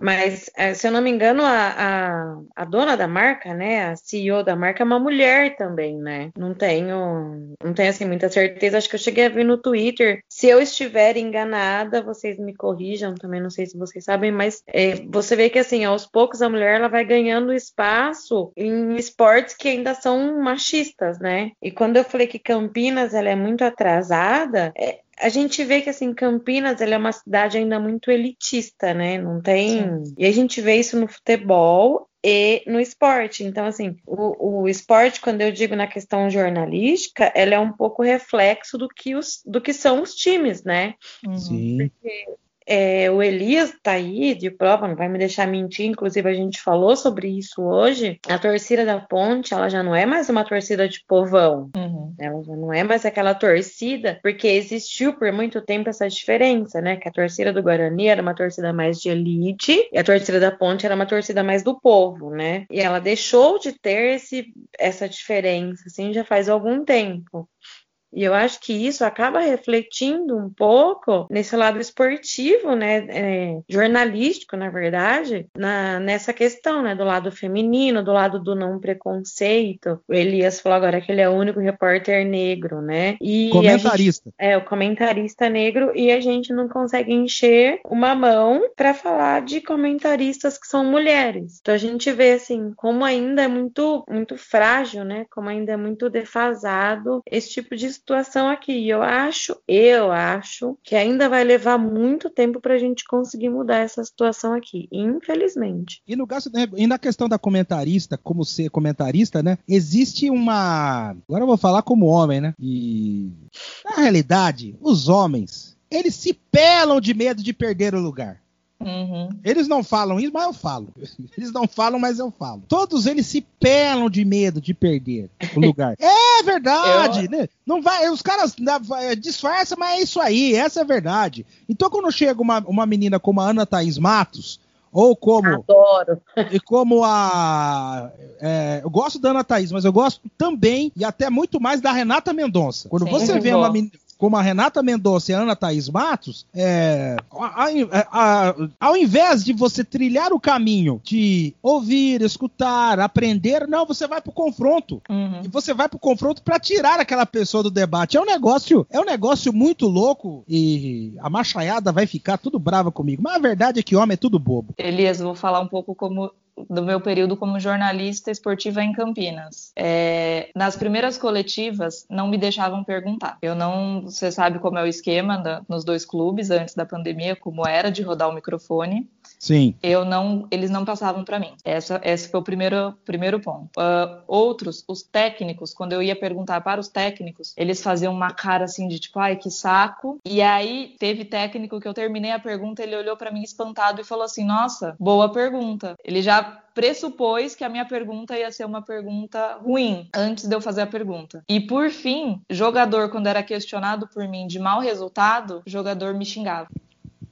Mas, é, se eu não me engano, a, a, a, dona da marca, né, a CEO da marca é uma mulher também, né? Não tenho, não tenho assim muita certeza. Acho que eu cheguei a ver no Twitter. Se eu estiver enganada, vocês me corrijam. Também não sei se vocês sabem, mas é, você vê que assim, aos poucos a mulher ela vai ganhando espaço em esportes que ainda são machistas, né? E quando eu falei que Campinas ela é muito atrasada, é, a gente vê que assim Campinas é uma cidade ainda muito elitista, né? Não tem. Sim. E a gente vê isso no futebol e no esporte. Então, assim, o, o, esporte, quando eu digo na questão jornalística, ela é um pouco reflexo do que, os, do que são os times, né? Sim. Porque é, o Elias tá aí de prova, não vai me deixar mentir. Inclusive, a gente falou sobre isso hoje. A torcida da Ponte, ela já não é mais uma torcida de povão. Uhum. Ela já não é mais aquela torcida, porque existiu por muito tempo essa diferença, né? Que a torcida do Guarani era uma torcida mais de elite e a torcida da Ponte era uma torcida mais do povo, né? E ela deixou de ter esse, essa diferença, assim, já faz algum tempo. E eu acho que isso acaba refletindo um pouco nesse lado esportivo, né, é, jornalístico, na verdade, na, nessa questão, né, do lado feminino, do lado do não preconceito. O Elias falou agora que ele é o único repórter negro, né? E comentarista. Gente, é, o comentarista negro, e a gente não consegue encher uma mão para falar de comentaristas que são mulheres. Então a gente vê, assim, como ainda é muito, muito frágil, né, como ainda é muito defasado esse tipo de situação aqui. Eu acho, eu acho que ainda vai levar muito tempo para a gente conseguir mudar essa situação aqui, infelizmente. E no caso, né, e na questão da comentarista, como ser comentarista, né? Existe uma. Agora eu vou falar como homem, né? E na realidade, os homens eles se pelam de medo de perder o lugar. Uhum. Eles não falam isso, mas eu falo. Eles não falam, mas eu falo. Todos eles se pelam de medo de perder o lugar. é verdade, eu... né? Não vai, os caras né, disfarçam, mas é isso aí, essa é a verdade. Então, quando chega uma, uma menina como a Ana Thaís Matos, ou como. Adoro. E como a. É, eu gosto da Ana Thaís, mas eu gosto também, e até muito mais, da Renata Mendonça. Quando Sim, você vê uma menina como a Renata Mendonça e a Ana Thaís Matos, é, a, a, a, ao invés de você trilhar o caminho de ouvir, escutar, aprender, não, você vai pro confronto. Uhum. E você vai pro confronto para tirar aquela pessoa do debate. É um negócio, é um negócio muito louco e a machaiada vai ficar tudo brava comigo. Mas a verdade é que homem é tudo bobo. Elias, vou falar um pouco como do meu período como jornalista esportiva em Campinas. É, nas primeiras coletivas, não me deixavam perguntar. Eu não, você sabe como é o esquema da, nos dois clubes antes da pandemia, como era de rodar o microfone. Sim. Eu não, eles não passavam para mim. Essa, esse foi o primeiro, primeiro ponto. Uh, outros, os técnicos, quando eu ia perguntar para os técnicos, eles faziam uma cara assim de tipo, ai que saco. E aí teve técnico que eu terminei a pergunta, ele olhou para mim espantado e falou assim: Nossa, boa pergunta. Ele já pressupôs que a minha pergunta ia ser uma pergunta ruim antes de eu fazer a pergunta. E por fim, jogador, quando era questionado por mim de mau resultado, jogador me xingava.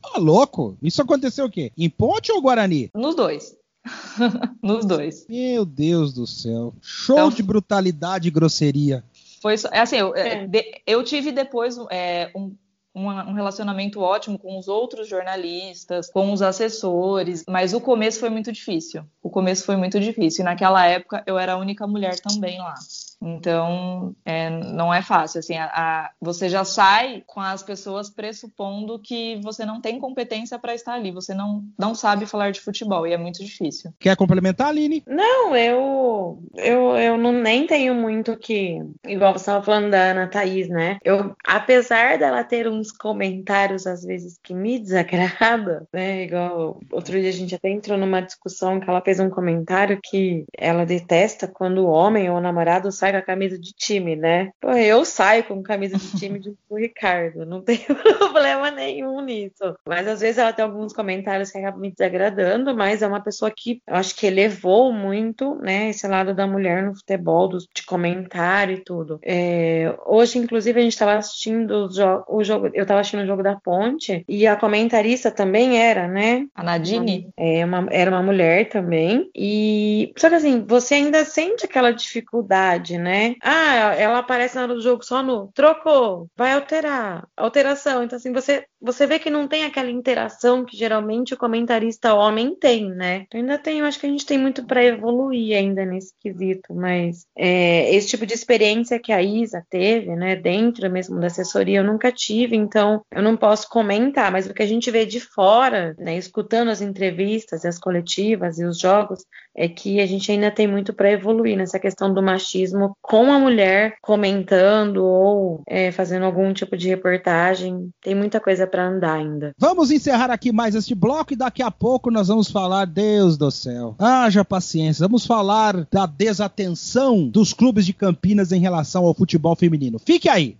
Tá louco? Isso aconteceu o quê? Em Ponte ou Guarani? Nos dois. Nos dois. Meu Deus do céu. Show então, de brutalidade e grosseria. Foi é assim, eu, é. de, eu tive depois é, um, um relacionamento ótimo com os outros jornalistas, com os assessores, mas o começo foi muito difícil. O começo foi muito difícil. E naquela época eu era a única mulher também lá. Então, é, não é fácil. Assim, a, a, você já sai com as pessoas pressupondo que você não tem competência para estar ali, você não, não sabe falar de futebol e é muito difícil. Quer complementar, Aline? Não, eu, eu, eu não, nem tenho muito que. Igual você estava falando da Ana Thaís, né? Eu, apesar dela ter uns comentários, às vezes, que me desagradam, né? Igual outro dia a gente até entrou numa discussão que ela fez um comentário que ela detesta quando o homem ou o namorado sai sai com a camisa de time, né? Pô, eu saio com camisa de time de Ricardo, não tem problema nenhum nisso. Mas às vezes ela tem alguns comentários que acabam me desagradando, mas é uma pessoa que eu acho que elevou muito, né, esse lado da mulher no futebol, do, de comentário e tudo. É, hoje, inclusive, a gente estava assistindo o jogo, eu estava assistindo o jogo da Ponte e a comentarista também era, né? A Nadine? É, uma, era uma mulher também. E só que assim, você ainda sente aquela dificuldade, né? Ah, ela aparece na hora do jogo só no trocou, vai alterar, alteração. Então, assim, você, você vê que não tem aquela interação que geralmente o comentarista homem tem, né? Ainda tem, eu acho que a gente tem muito para evoluir ainda nesse quesito, mas é, esse tipo de experiência que a Isa teve, né, dentro mesmo da assessoria, eu nunca tive, então eu não posso comentar, mas o que a gente vê de fora, né, escutando as entrevistas e as coletivas e os jogos, é que a gente ainda tem muito para evoluir nessa questão do machismo com a mulher comentando ou é, fazendo algum tipo de reportagem. Tem muita coisa para andar ainda. Vamos encerrar aqui mais este bloco e daqui a pouco nós vamos falar, Deus do céu, haja paciência, vamos falar da desatenção dos clubes de Campinas em relação ao futebol feminino. Fique aí!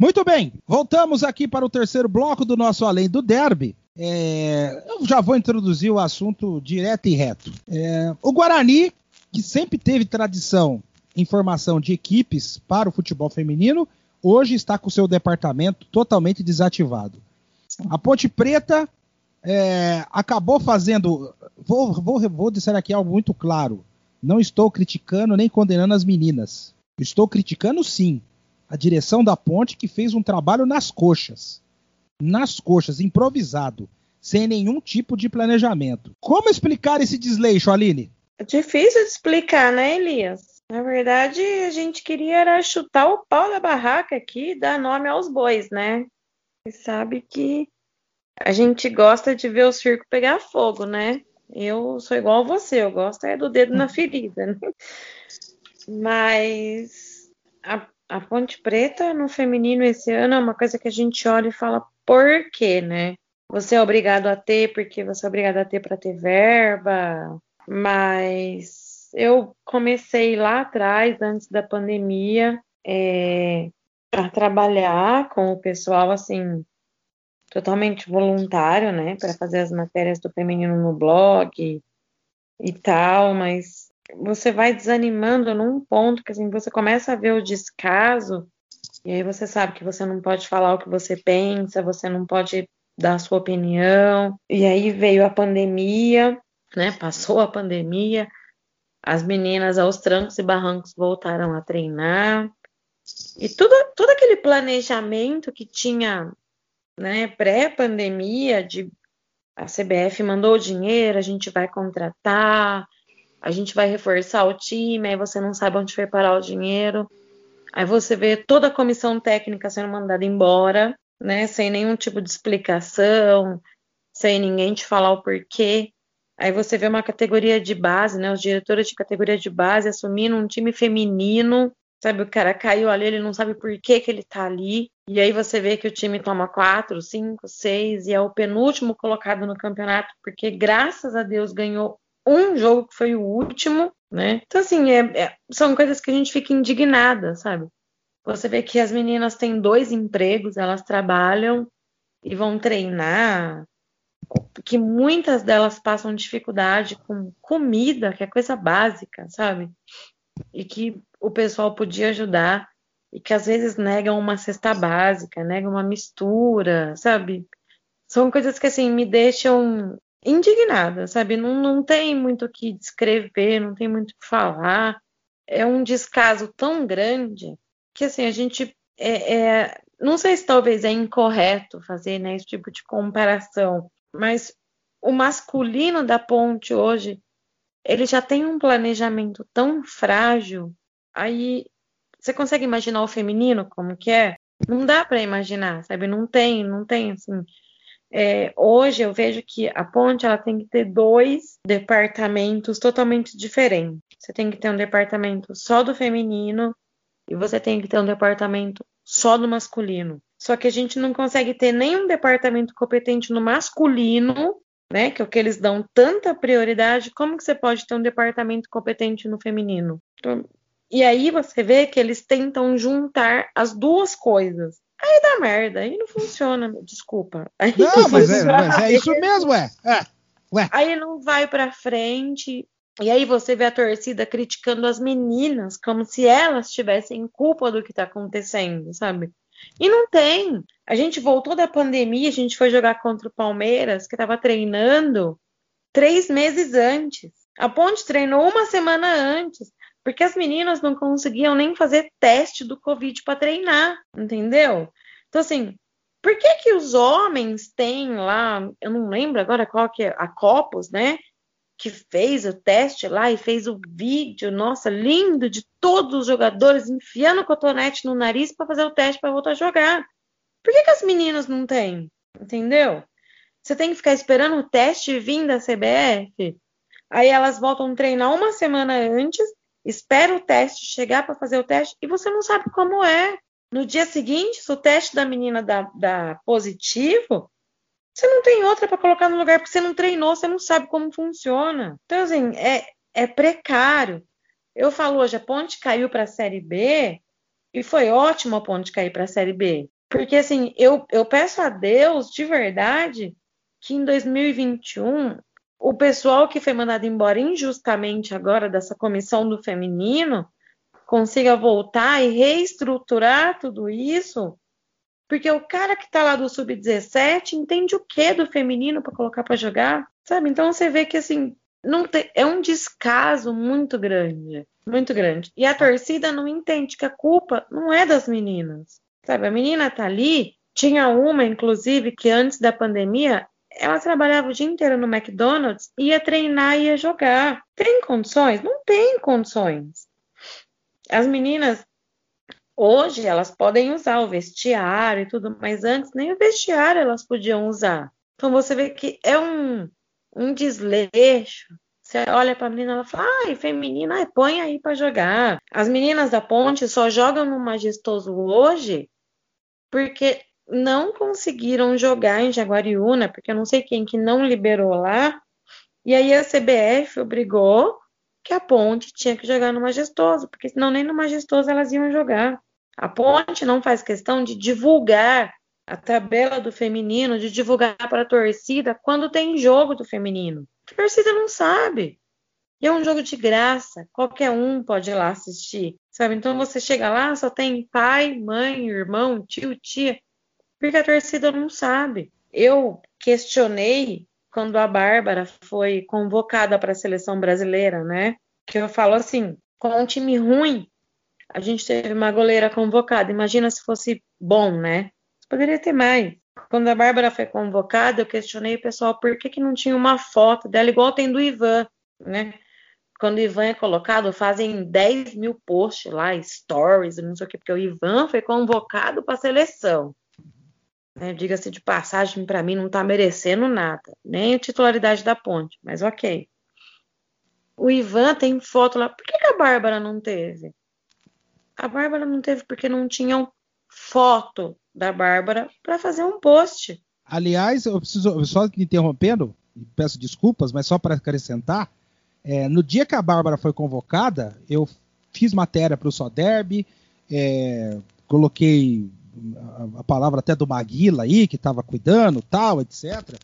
Muito bem, voltamos aqui para o terceiro bloco do nosso Além do Derby. É, eu já vou introduzir o assunto direto e reto. É, o Guarani, que sempre teve tradição em formação de equipes para o futebol feminino, hoje está com seu departamento totalmente desativado. A Ponte Preta é, acabou fazendo. Vou, vou, vou dizer aqui algo muito claro. Não estou criticando nem condenando as meninas. Estou criticando sim a direção da ponte que fez um trabalho nas coxas. Nas coxas, improvisado, sem nenhum tipo de planejamento. Como explicar esse desleixo, Aline? É difícil de explicar, né, Elias? Na verdade, a gente queria chutar o pau da barraca aqui e dar nome aos bois, né? Você sabe que a gente gosta de ver o circo pegar fogo, né? Eu sou igual a você, eu gosto é do dedo na ferida, né? Mas a a Ponte Preta no feminino esse ano é uma coisa que a gente olha e fala por quê, né? Você é obrigado a ter porque você é obrigado a ter para ter verba, mas eu comecei lá atrás, antes da pandemia, é, a trabalhar com o pessoal assim totalmente voluntário, né, para fazer as matérias do feminino no blog e tal, mas você vai desanimando num ponto que assim, você começa a ver o descaso, e aí você sabe que você não pode falar o que você pensa, você não pode dar a sua opinião. E aí veio a pandemia, né? Passou a pandemia, as meninas aos trancos e barrancos voltaram a treinar. E tudo, todo aquele planejamento que tinha né, pré-pandemia, de a CBF mandou o dinheiro, a gente vai contratar, a gente vai reforçar o time, aí você não sabe onde foi parar o dinheiro. Aí você vê toda a comissão técnica sendo mandada embora, né, sem nenhum tipo de explicação, sem ninguém te falar o porquê. Aí você vê uma categoria de base, né, os diretores de categoria de base assumindo um time feminino, sabe, o cara caiu ali, ele não sabe por que que ele tá ali. E aí você vê que o time toma quatro, cinco, seis e é o penúltimo colocado no campeonato, porque graças a Deus ganhou um jogo que foi o último, né? Então, assim, é, é, são coisas que a gente fica indignada, sabe? Você vê que as meninas têm dois empregos, elas trabalham e vão treinar, que muitas delas passam dificuldade com comida, que é coisa básica, sabe? E que o pessoal podia ajudar e que às vezes negam uma cesta básica, negam uma mistura, sabe? São coisas que assim me deixam indignada, sabe? Não, não tem muito o que descrever, não tem muito o que falar. É um descaso tão grande que assim a gente é, é, não sei se talvez é incorreto fazer né, esse tipo de comparação, mas o masculino da ponte hoje ele já tem um planejamento tão frágil. Aí você consegue imaginar o feminino como que é? Não dá para imaginar, sabe? Não tem, não tem assim é, hoje eu vejo que a ponte ela tem que ter dois departamentos totalmente diferentes. Você tem que ter um departamento só do feminino e você tem que ter um departamento só do masculino. Só que a gente não consegue ter nenhum departamento competente no masculino, né? Que é o que eles dão tanta prioridade. Como que você pode ter um departamento competente no feminino? Então, e aí você vê que eles tentam juntar as duas coisas. Aí dá merda, aí não funciona, desculpa. Aí não, não mas, é, mas, é, isso mesmo, é. é. Ué. Aí não vai pra frente. E aí você vê a torcida criticando as meninas como se elas tivessem culpa do que tá acontecendo, sabe? E não tem. A gente voltou da pandemia, a gente foi jogar contra o Palmeiras, que estava treinando três meses antes. A Ponte treinou uma semana antes, porque as meninas não conseguiam nem fazer teste do Covid para treinar, entendeu? Então, assim, por que que os homens têm lá, eu não lembro agora qual que é, a Copos, né? Que fez o teste lá e fez o vídeo, nossa, lindo, de todos os jogadores enfiando cotonete no nariz para fazer o teste para voltar a jogar. Por que, que as meninas não têm? Entendeu? Você tem que ficar esperando o teste vir da CBF. Aí elas voltam a treinar uma semana antes, espera o teste chegar para fazer o teste e você não sabe como é. No dia seguinte, se o teste da menina dá, dá positivo, você não tem outra para colocar no lugar, porque você não treinou, você não sabe como funciona. Então, assim, é, é precário. Eu falo hoje, a ponte caiu para a Série B, e foi ótimo a ponte cair para a Série B. Porque, assim, eu, eu peço a Deus, de verdade, que em 2021 o pessoal que foi mandado embora injustamente agora dessa comissão do feminino consiga voltar e reestruturar tudo isso, porque o cara que está lá do sub-17 entende o que do feminino para colocar para jogar, sabe? Então você vê que assim tem, é um descaso muito grande, muito grande. E a torcida não entende que a culpa não é das meninas, sabe? A menina tá ali, tinha uma inclusive que antes da pandemia ela trabalhava o dia inteiro no McDonald's, ia treinar ia jogar. Tem condições? Não tem condições as meninas hoje elas podem usar o vestiário e tudo, mas antes nem o vestiário elas podiam usar. Então você vê que é um, um desleixo. Você olha para a menina ela fala, ai, feminina, ai, põe aí para jogar. As meninas da ponte só jogam no majestoso hoje porque não conseguiram jogar em Jaguariúna, porque eu não sei quem que não liberou lá. E aí a CBF obrigou que a Ponte tinha que jogar no Majestoso, porque senão nem no Majestoso elas iam jogar. A Ponte não faz questão de divulgar a tabela do feminino, de divulgar para a torcida quando tem jogo do feminino. A torcida não sabe. E é um jogo de graça, qualquer um pode ir lá assistir, sabe? Então você chega lá, só tem pai, mãe, irmão, tio, tia, porque a torcida não sabe. Eu questionei quando a Bárbara foi convocada para a seleção brasileira, né? Que eu falo assim, com um time ruim, a gente teve uma goleira convocada. Imagina se fosse bom, né? Poderia ter mais. Quando a Bárbara foi convocada, eu questionei o pessoal por que, que não tinha uma foto dela, igual tem do Ivan, né? Quando o Ivan é colocado, fazem 10 mil posts lá, stories, não sei o quê, porque o Ivan foi convocado para a seleção. Né? Diga-se de passagem, para mim não está merecendo nada, nem a titularidade da ponte, mas ok. O Ivan tem foto lá. Por que, que a Bárbara não teve? A Bárbara não teve porque não tinham foto da Bárbara para fazer um post. Aliás, eu preciso, só interrompendo, peço desculpas, mas só para acrescentar, é, no dia que a Bárbara foi convocada, eu fiz matéria para o Soderby, é, coloquei a, palavra até do Maguila aí, que estava cuidando, tal, etc.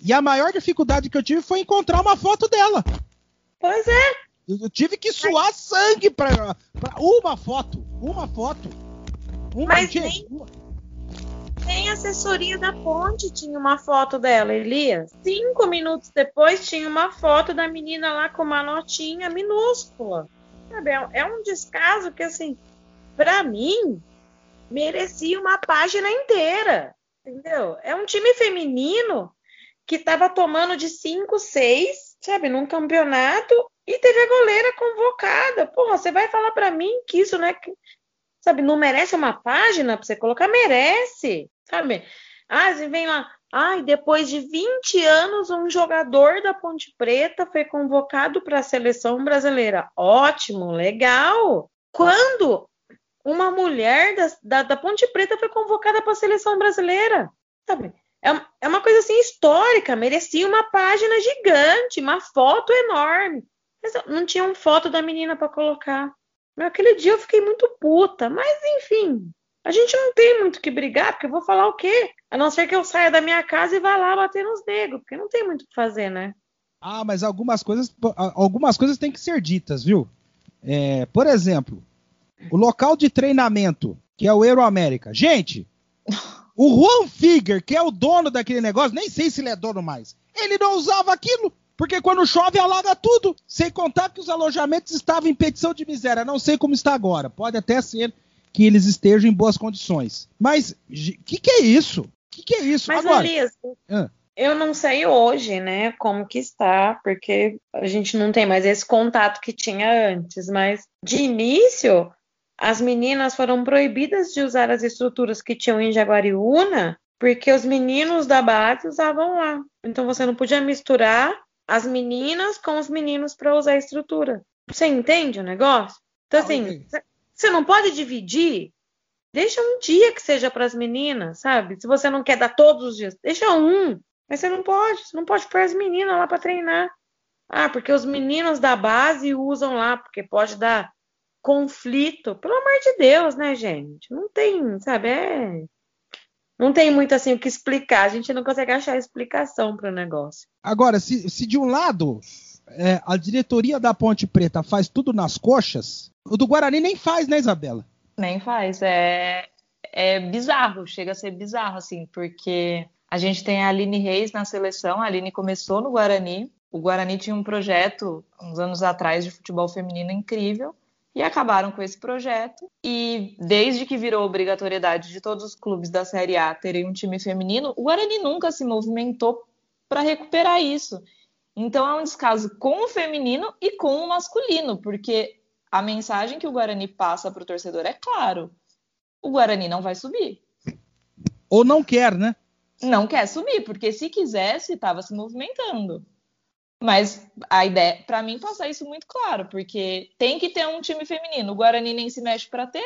E a maior dificuldade que eu tive foi encontrar uma foto dela. Pois é. Eu, tive que suar Mas... sangue para uma foto, uma foto. Uma Mas nem, nem a assessoria da ponte tinha uma foto dela, Elias. Cinco minutos depois tinha uma foto da menina lá com uma notinha minúscula. Sabe, é, é um descaso que, assim, para mim, merecia uma página inteira, entendeu? É um time feminino que estava tomando de 5, 6, sabe, num campeonato e teve a goleira convocada. Porra, você vai falar para mim que isso não é, sabe, não merece uma página para você colocar? Merece, sabe? Ah, você vem lá, ai, depois de 20 anos, um jogador da Ponte Preta foi convocado para a seleção brasileira. Ótimo, legal. Quando uma mulher da, da, da Ponte Preta foi convocada para a seleção brasileira, sabe? É, é uma coisa assim histórica, merecia uma página gigante, uma foto enorme. Mas não tinha uma foto da menina para colocar. Naquele dia eu fiquei muito puta, mas enfim, a gente não tem muito que brigar, porque eu vou falar o quê? A não ser que eu saia da minha casa e vá lá bater nos negros, porque não tem muito o que fazer, né? Ah, mas algumas coisas, algumas coisas têm que ser ditas, viu? É, por exemplo, o local de treinamento que é o Euro América. Gente, o Juan Figuer, que é o dono daquele negócio, nem sei se ele é dono mais, ele não usava aquilo. Porque quando chove, alaga tudo. Sem contar que os alojamentos estavam em petição de miséria. Não sei como está agora. Pode até ser que eles estejam em boas condições. Mas o que, que, é isso? O que, que, é isso? Mas, agora, ah. eu não sei hoje, né, como que está, porque a gente não tem mais esse contato que tinha antes. Mas de início, as meninas foram proibidas de usar as estruturas que tinham em Jaguariúna, porque os meninos da base usavam lá. Então você não podia misturar as meninas com os meninos para usar a estrutura. Você entende o negócio? Então, assim, você não pode dividir. Deixa um dia que seja para as meninas, sabe? Se você não quer dar todos os dias, deixa um. Mas você não pode, você não pode pôr as meninas lá para treinar. Ah, porque os meninos da base usam lá, porque pode dar conflito. Pelo amor de Deus, né, gente? Não tem, sabe? É... Não tem muito assim o que explicar. A gente não consegue achar explicação para o negócio. Agora, se, se de um lado é, a diretoria da Ponte Preta faz tudo nas coxas, o do Guarani nem faz, né, Isabela? Nem faz. É, é bizarro, chega a ser bizarro, assim, porque a gente tem a Aline Reis na seleção. A Aline começou no Guarani. O Guarani tinha um projeto, uns anos atrás, de futebol feminino incrível e acabaram com esse projeto. E desde que virou obrigatoriedade de todos os clubes da Série A terem um time feminino, o Guarani nunca se movimentou para recuperar isso. Então é um descaso com o feminino e com o masculino, porque a mensagem que o Guarani passa para o torcedor é claro: o Guarani não vai subir. Ou não quer, né? Não quer subir, porque se quisesse, estava se movimentando. Mas a ideia, para mim, passar isso muito claro, porque tem que ter um time feminino. O Guarani nem se mexe para ter.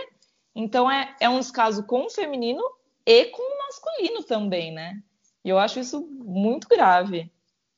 Então é, é um descaso com o feminino e com o masculino também, né? E eu acho isso muito grave.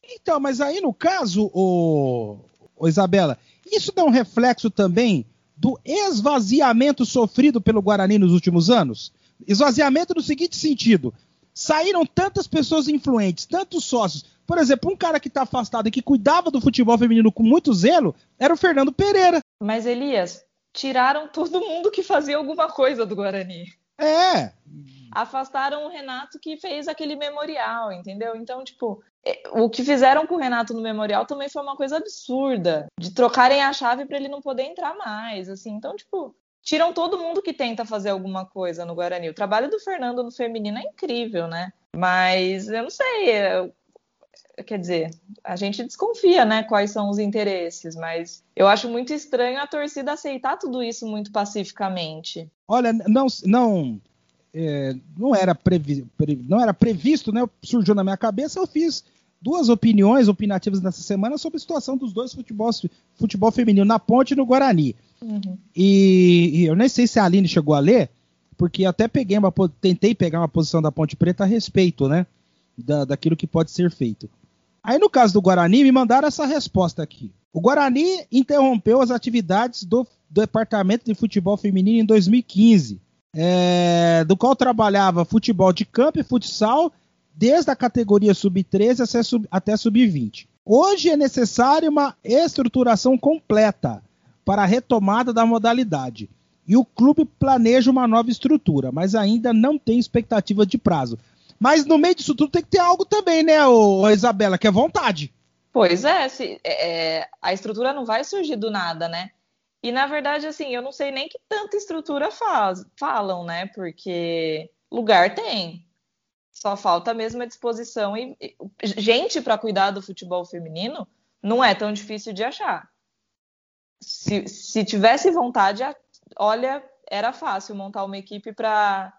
Então, mas aí no caso, o, o Isabela, isso dá um reflexo também do esvaziamento sofrido pelo Guarani nos últimos anos? Esvaziamento no seguinte sentido: saíram tantas pessoas influentes, tantos sócios, por exemplo, um cara que está afastado e que cuidava do futebol feminino com muito zelo era o Fernando Pereira. Mas, Elias, tiraram todo mundo que fazia alguma coisa do Guarani. É. Afastaram o Renato que fez aquele memorial, entendeu? Então, tipo, é, o que fizeram com o Renato no memorial também foi uma coisa absurda, de trocarem a chave para ele não poder entrar mais, assim. Então, tipo, tiram todo mundo que tenta fazer alguma coisa no Guarani. O trabalho do Fernando no feminino é incrível, né? Mas eu não sei, quer dizer, a gente desconfia, né, quais são os interesses, mas eu acho muito estranho a torcida aceitar tudo isso muito pacificamente. Olha, não, não, é, não era previ, pre, não era previsto, né? Surgiu na minha cabeça, eu fiz duas opiniões opinativas nessa semana sobre a situação dos dois futebol, futebol feminino na Ponte e no Guarani. Uhum. E, e, eu nem sei se a Aline chegou a ler, porque até peguei uma, tentei pegar uma posição da Ponte Preta a respeito, né? Da, daquilo que pode ser feito. Aí, no caso do Guarani, me mandaram essa resposta aqui. O Guarani interrompeu as atividades do, do Departamento de Futebol Feminino em 2015, é, do qual trabalhava futebol de campo e futsal desde a categoria sub-13 até sub-20. Hoje é necessária uma estruturação completa para a retomada da modalidade. E o clube planeja uma nova estrutura, mas ainda não tem expectativa de prazo. Mas no meio disso tudo tem que ter algo também, né, ô, Isabela, que é vontade. Pois é, se, é, é, a estrutura não vai surgir do nada, né? E na verdade, assim, eu não sei nem que tanta estrutura faz, falam, né? Porque lugar tem. Só falta mesmo a disposição e, e gente para cuidar do futebol feminino não é tão difícil de achar. Se, se tivesse vontade, olha, era fácil montar uma equipe para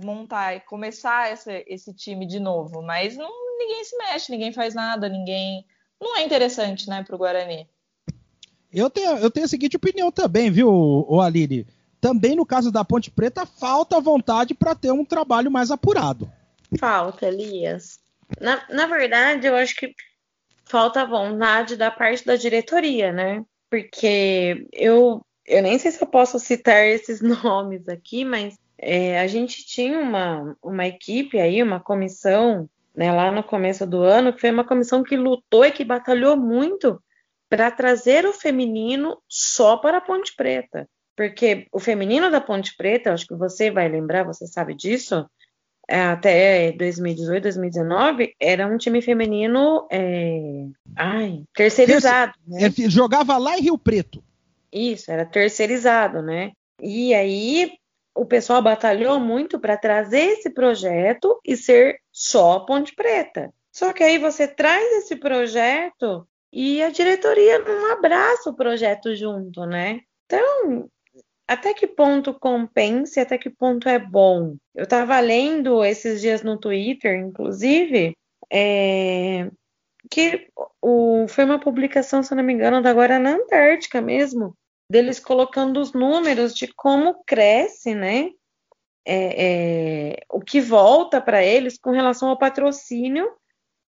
montar e começar essa, esse time de novo, mas não, ninguém se mexe, ninguém faz nada, ninguém. Não é interessante, né, para o Guarani. Eu tenho, eu tenho a seguinte opinião também, viu, o Aline? Também no caso da Ponte Preta, falta vontade para ter um trabalho mais apurado. Falta, Elias. Na, na verdade, eu acho que falta vontade da parte da diretoria, né? Porque eu eu nem sei se eu posso citar esses nomes aqui, mas é, a gente tinha uma, uma equipe aí, uma comissão, né, lá no começo do ano, que foi uma comissão que lutou e que batalhou muito para trazer o feminino só para a Ponte Preta. Porque o feminino da Ponte Preta, acho que você vai lembrar, você sabe disso, até 2018, 2019, era um time feminino é... Ai, terceirizado. Né? Jogava lá em Rio Preto. Isso, era terceirizado, né? E aí o pessoal batalhou muito para trazer esse projeto e ser só Ponte Preta. Só que aí você traz esse projeto e a diretoria não abraça o projeto junto, né? Então, até que ponto compensa, até que ponto é bom? Eu estava lendo esses dias no Twitter, inclusive, é, que o, foi uma publicação, se não me engano, da agora na Antártica mesmo, deles colocando os números de como cresce, né? É, é, o que volta para eles com relação ao patrocínio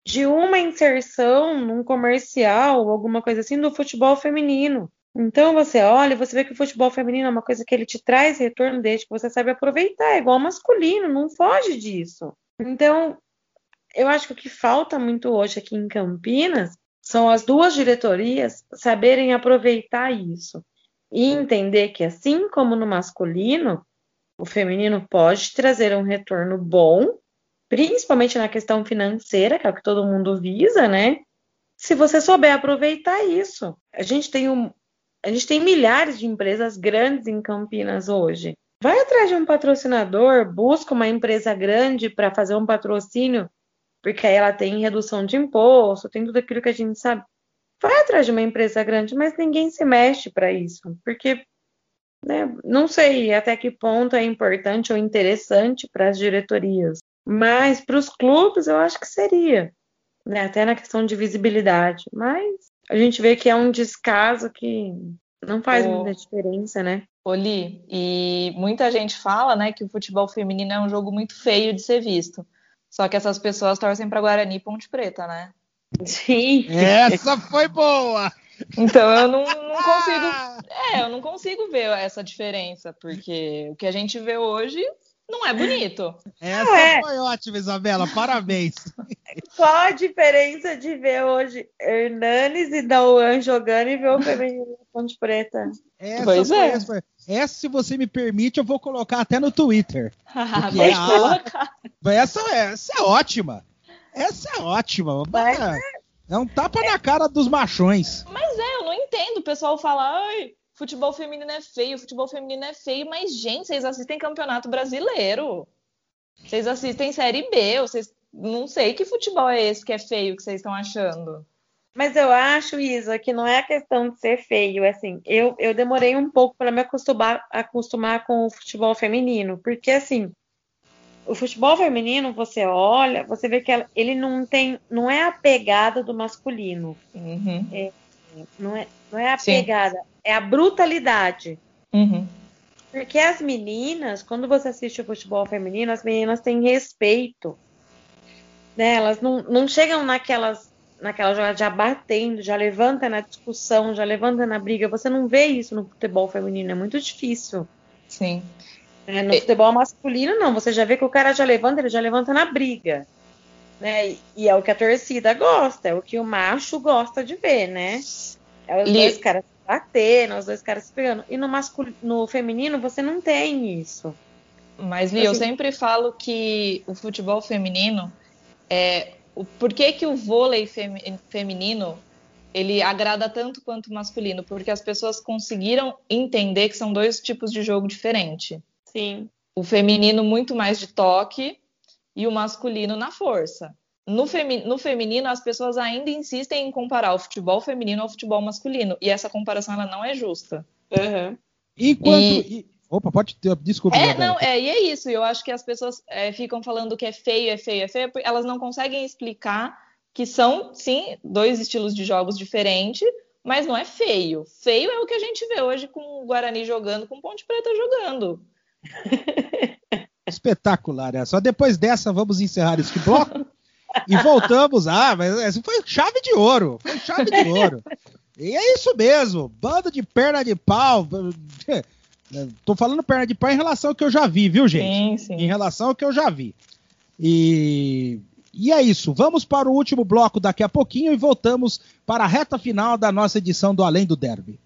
de uma inserção num comercial, alguma coisa assim, do futebol feminino. Então você olha você vê que o futebol feminino é uma coisa que ele te traz retorno desde que você sabe aproveitar, é igual masculino, não foge disso. Então, eu acho que o que falta muito hoje aqui em Campinas são as duas diretorias saberem aproveitar isso e entender que, assim como no masculino, o feminino pode trazer um retorno bom, principalmente na questão financeira, que é o que todo mundo visa, né? Se você souber aproveitar isso. A gente tem um, a gente tem milhares de empresas grandes em Campinas hoje. Vai atrás de um patrocinador, busca uma empresa grande para fazer um patrocínio, porque aí ela tem redução de imposto, tem tudo aquilo que a gente sabe vai atrás de uma empresa grande, mas ninguém se mexe para isso, porque né, não sei até que ponto é importante ou interessante para as diretorias, mas para os clubes eu acho que seria, né, até na questão de visibilidade, mas a gente vê que é um descaso que não faz Ô, muita diferença, né? Oli, e muita gente fala, né, que o futebol feminino é um jogo muito feio de ser visto. Só que essas pessoas torcem para Guarani e Ponte Preta, né? Sim. Essa foi boa! Então eu não, não consigo. É, eu não consigo ver essa diferença, porque o que a gente vê hoje não é bonito. Essa é. foi ótima, Isabela. Parabéns. Qual a diferença de ver hoje Hernanes e Dauan jogando e ver o feminino da Ponte Preta? Essa pois é. Essa, essa, se você me permite, eu vou colocar até no Twitter. Pode é colocar. Essa, essa é ótima. Essa é ótima. Mas, é, é um tapa na cara dos machões. Mas é, eu não entendo. O pessoal fala, ai, futebol feminino é feio, futebol feminino é feio, mas, gente, vocês assistem campeonato brasileiro. Vocês assistem Série B, vocês não sei que futebol é esse que é feio que vocês estão achando. Mas eu acho, Isa, que não é a questão de ser feio. Assim, eu, eu demorei um pouco para me acostumar, acostumar com o futebol feminino, porque assim, o futebol feminino, você olha, você vê que ele não tem, não é a pegada do masculino. Uhum. É, não, é, não é a Sim. pegada, é a brutalidade. Uhum. Porque as meninas, quando você assiste o futebol feminino, as meninas têm respeito. Né? Elas não, não chegam naquelas naquela jogada já batendo, já levanta na discussão, já levanta na briga. Você não vê isso no futebol feminino, é muito difícil. Sim. É, no futebol masculino, não. Você já vê que o cara já levanta, ele já levanta na briga. Né? E é o que a torcida gosta, é o que o macho gosta de ver, né? É os Li... dois caras se batendo, os dois caras se pegando. E no, masculino, no feminino você não tem isso. Mas, Li, assim, eu sempre falo que o futebol feminino é. O, por que, que o vôlei fem, feminino ele agrada tanto quanto o masculino? Porque as pessoas conseguiram entender que são dois tipos de jogo diferentes. Sim. O feminino muito mais de toque e o masculino na força. No, femi no feminino, as pessoas ainda insistem em comparar o futebol feminino ao futebol masculino. E essa comparação ela não é justa. Uhum. Enquanto. E... Opa, pode ter. Desculpa. É, não, é, e é isso. Eu acho que as pessoas é, ficam falando que é feio, é feio, é feio. Elas não conseguem explicar que são, sim, dois estilos de jogos diferentes, mas não é feio. Feio é o que a gente vê hoje com o Guarani jogando, com o Ponte Preta jogando. Espetacular. É. Só depois dessa vamos encerrar este bloco e voltamos. Ah, mas foi chave de ouro. Foi chave de ouro. E é isso mesmo. Bando de perna de pau. Tô falando perna de pau em relação ao que eu já vi, viu, gente? Sim, sim. Em relação ao que eu já vi. E, e é isso. Vamos para o último bloco daqui a pouquinho e voltamos para a reta final da nossa edição do Além do Derby.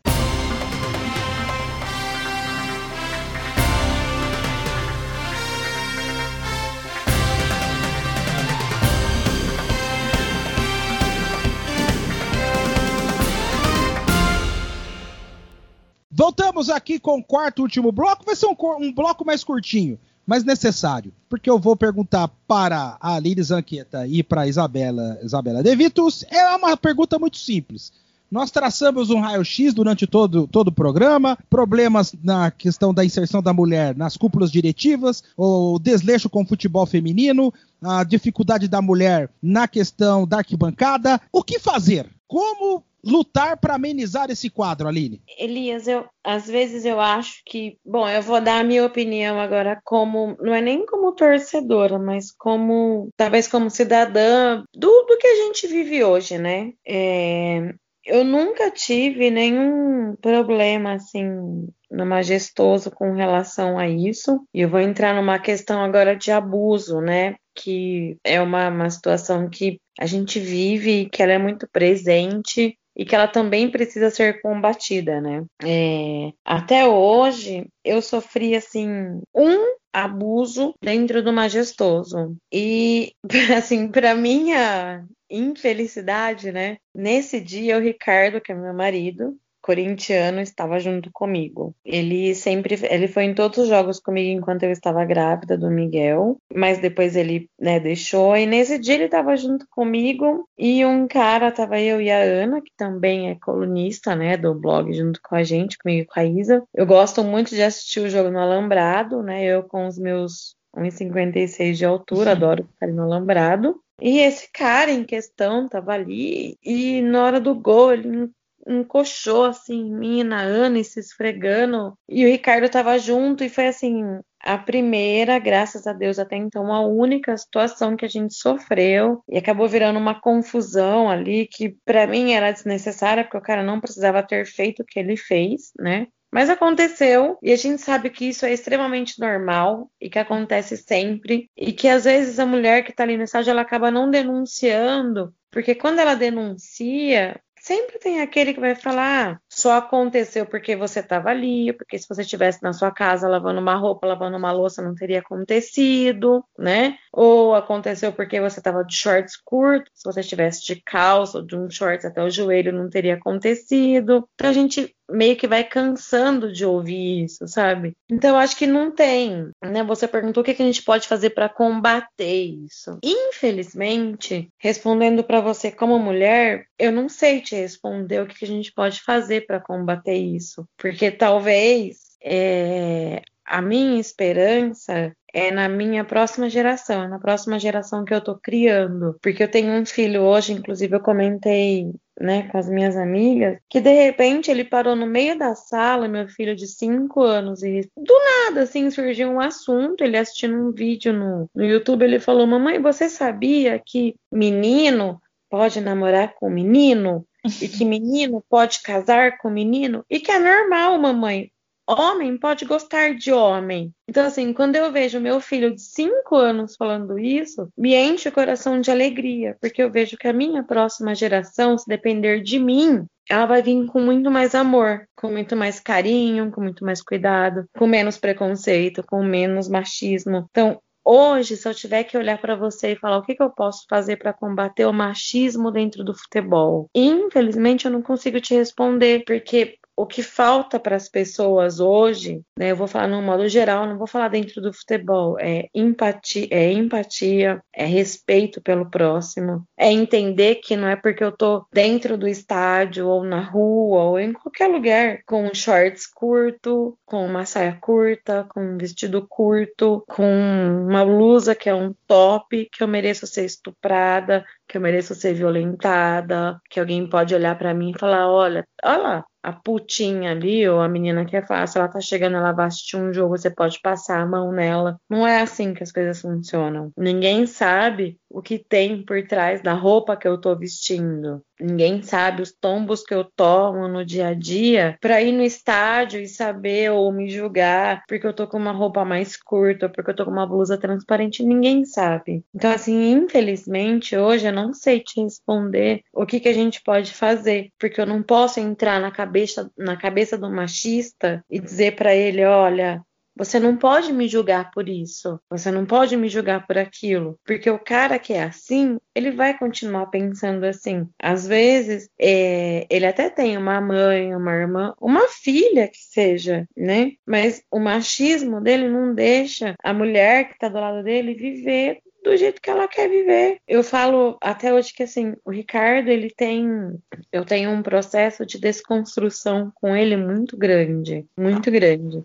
Voltamos aqui com o quarto último bloco. Vai ser um, um bloco mais curtinho, mas necessário, porque eu vou perguntar para a Liris Anqueta e para a Isabela, Isabela De Vitus. É uma pergunta muito simples. Nós traçamos um raio-x durante todo, todo o programa, problemas na questão da inserção da mulher nas cúpulas diretivas, o desleixo com o futebol feminino, a dificuldade da mulher na questão da arquibancada. O que fazer? Como lutar para amenizar esse quadro, Aline? Elias, eu às vezes eu acho que, bom, eu vou dar a minha opinião agora como, não é nem como torcedora, mas como, talvez como cidadã do, do que a gente vive hoje, né? É, eu nunca tive nenhum problema assim majestoso com relação a isso. E eu vou entrar numa questão agora de abuso, né? Que é uma, uma situação que a gente vive, que ela é muito presente e que ela também precisa ser combatida, né? É, até hoje eu sofri assim um abuso dentro do majestoso e assim para minha infelicidade, né? Nesse dia, o Ricardo, que é meu marido, corintiano estava junto comigo. Ele sempre, ele foi em todos os jogos comigo enquanto eu estava grávida do Miguel, mas depois ele, né, deixou. E nesse dia ele estava junto comigo e um cara, tava eu e a Ana, que também é colunista, né, do blog junto com a gente, comigo e com a Isa. Eu gosto muito de assistir o jogo no Alambrado, né? Eu com os meus 1,56 de altura, adoro ficar no alambrado. E esse cara em questão tava ali e na hora do gol ele encoxou assim em mim, na Ana, se esfregando. E o Ricardo tava junto e foi assim, a primeira, graças a Deus, até então, a única situação que a gente sofreu e acabou virando uma confusão ali que para mim era desnecessária, porque o cara não precisava ter feito o que ele fez, né? Mas aconteceu e a gente sabe que isso é extremamente normal e que acontece sempre e que às vezes a mulher que está ali no estágio ela acaba não denunciando, porque quando ela denuncia, sempre tem aquele que vai falar, ah, só aconteceu porque você estava ali, porque se você estivesse na sua casa lavando uma roupa, lavando uma louça, não teria acontecido, né? Ou aconteceu porque você estava de shorts curtos, se você estivesse de calça ou de um shorts até o joelho, não teria acontecido. Então a gente meio que vai cansando de ouvir isso, sabe? Então acho que não tem, né? Você perguntou o que, a gente pode fazer para combater isso. Infelizmente, respondendo para você como mulher, eu não sei te responder o que, a gente pode fazer para combater isso, porque talvez é, a minha esperança é na minha próxima geração, é na próxima geração que eu tô criando. Porque eu tenho um filho hoje, inclusive eu comentei né, com as minhas amigas, que de repente ele parou no meio da sala, meu filho de 5 anos, e do nada, assim, surgiu um assunto, ele assistindo um vídeo no, no YouTube, ele falou, mamãe, você sabia que menino pode namorar com menino? E que menino pode casar com menino? E que é normal, mamãe homem pode gostar de homem. Então, assim, quando eu vejo meu filho de 5 anos falando isso, me enche o coração de alegria, porque eu vejo que a minha próxima geração, se depender de mim, ela vai vir com muito mais amor, com muito mais carinho, com muito mais cuidado, com menos preconceito, com menos machismo. Então, hoje, se eu tiver que olhar para você e falar o que, que eu posso fazer para combater o machismo dentro do futebol, infelizmente eu não consigo te responder, porque o que falta para as pessoas hoje, né, eu vou falar no modo geral, não vou falar dentro do futebol, é empatia, é empatia, é respeito pelo próximo, é entender que não é porque eu tô dentro do estádio ou na rua ou em qualquer lugar com shorts curto, com uma saia curta, com um vestido curto, com uma blusa que é um top, que eu mereço ser estuprada, que eu mereço ser violentada, que alguém pode olhar para mim e falar, olha, olha lá, a putinha ali, ou a menina que é fácil, ela tá chegando, ela vai assistir um jogo, você pode passar a mão nela. Não é assim que as coisas funcionam. Ninguém sabe o que tem por trás da roupa que eu tô vestindo. Ninguém sabe os tombos que eu tomo no dia a dia para ir no estádio e saber ou me julgar porque eu tô com uma roupa mais curta, porque eu tô com uma blusa transparente. Ninguém sabe. Então, assim, infelizmente, hoje eu não sei te responder o que, que a gente pode fazer, porque eu não posso entrar na cabeça, na cabeça do machista e dizer para ele: olha, Você não pode me julgar por isso. Você não pode me julgar por aquilo. Porque o cara que é assim, ele vai continuar pensando assim. Às vezes, é, ele até tem uma mãe, uma irmã, uma filha que seja, né? Mas o machismo dele não deixa a mulher que tá do lado dele viver do jeito que ela quer viver. Eu falo até hoje que assim, o Ricardo, ele tem eu tenho um processo de desconstrução com ele muito grande, muito grande.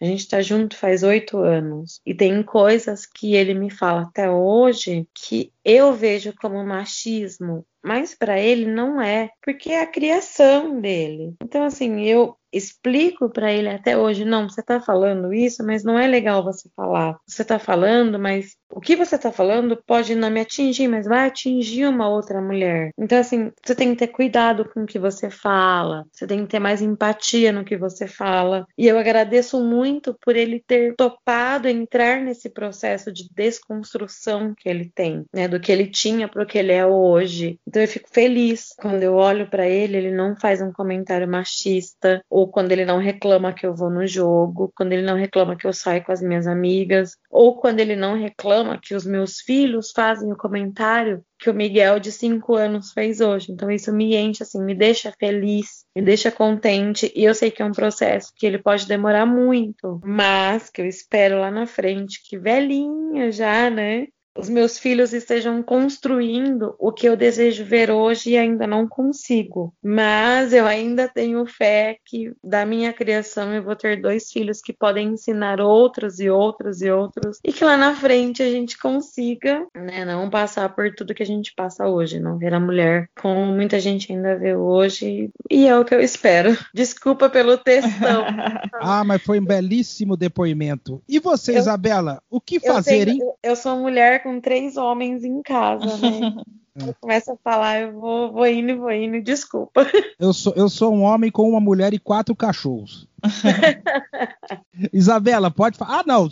A gente tá junto faz oito anos. E tem coisas que ele me fala até hoje que eu vejo como machismo, mas para ele não é, porque é a criação dele. Então assim, eu explico para ele até hoje, não, você está falando isso, mas não é legal você falar. Você está falando, mas o que você está falando pode não me atingir, mas vai atingir uma outra mulher. Então, assim, você tem que ter cuidado com o que você fala, você tem que ter mais empatia no que você fala. E eu agradeço muito por ele ter topado entrar nesse processo de desconstrução que ele tem, né, do que ele tinha para o que ele é hoje. Então, eu fico feliz quando eu olho para ele, ele não faz um comentário machista ou quando ele não reclama que eu vou no jogo, quando ele não reclama que eu saio com as minhas amigas, ou quando ele não reclama que os meus filhos fazem o comentário que o Miguel de 5 anos fez hoje. Então isso me enche assim, me deixa feliz, me deixa contente, e eu sei que é um processo que ele pode demorar muito, mas que eu espero lá na frente, que velhinha já, né? Os meus filhos estejam construindo o que eu desejo ver hoje e ainda não consigo. Mas eu ainda tenho fé que da minha criação eu vou ter dois filhos que podem ensinar outros e outros e outros e que lá na frente a gente consiga, né, não passar por tudo que a gente passa hoje, não ver a mulher como muita gente ainda vê hoje e é o que eu espero. Desculpa pelo textão. ah, mas foi um belíssimo depoimento. E você, eu, Isabela, o que fazer, eu tenho, hein? Eu sou mulher com três homens em casa, né? Eu começo a falar, eu vou, vou indo, vou indo, desculpa. Eu sou, eu sou um homem com uma mulher e quatro cachorros. Isabela, pode falar. Ah, não,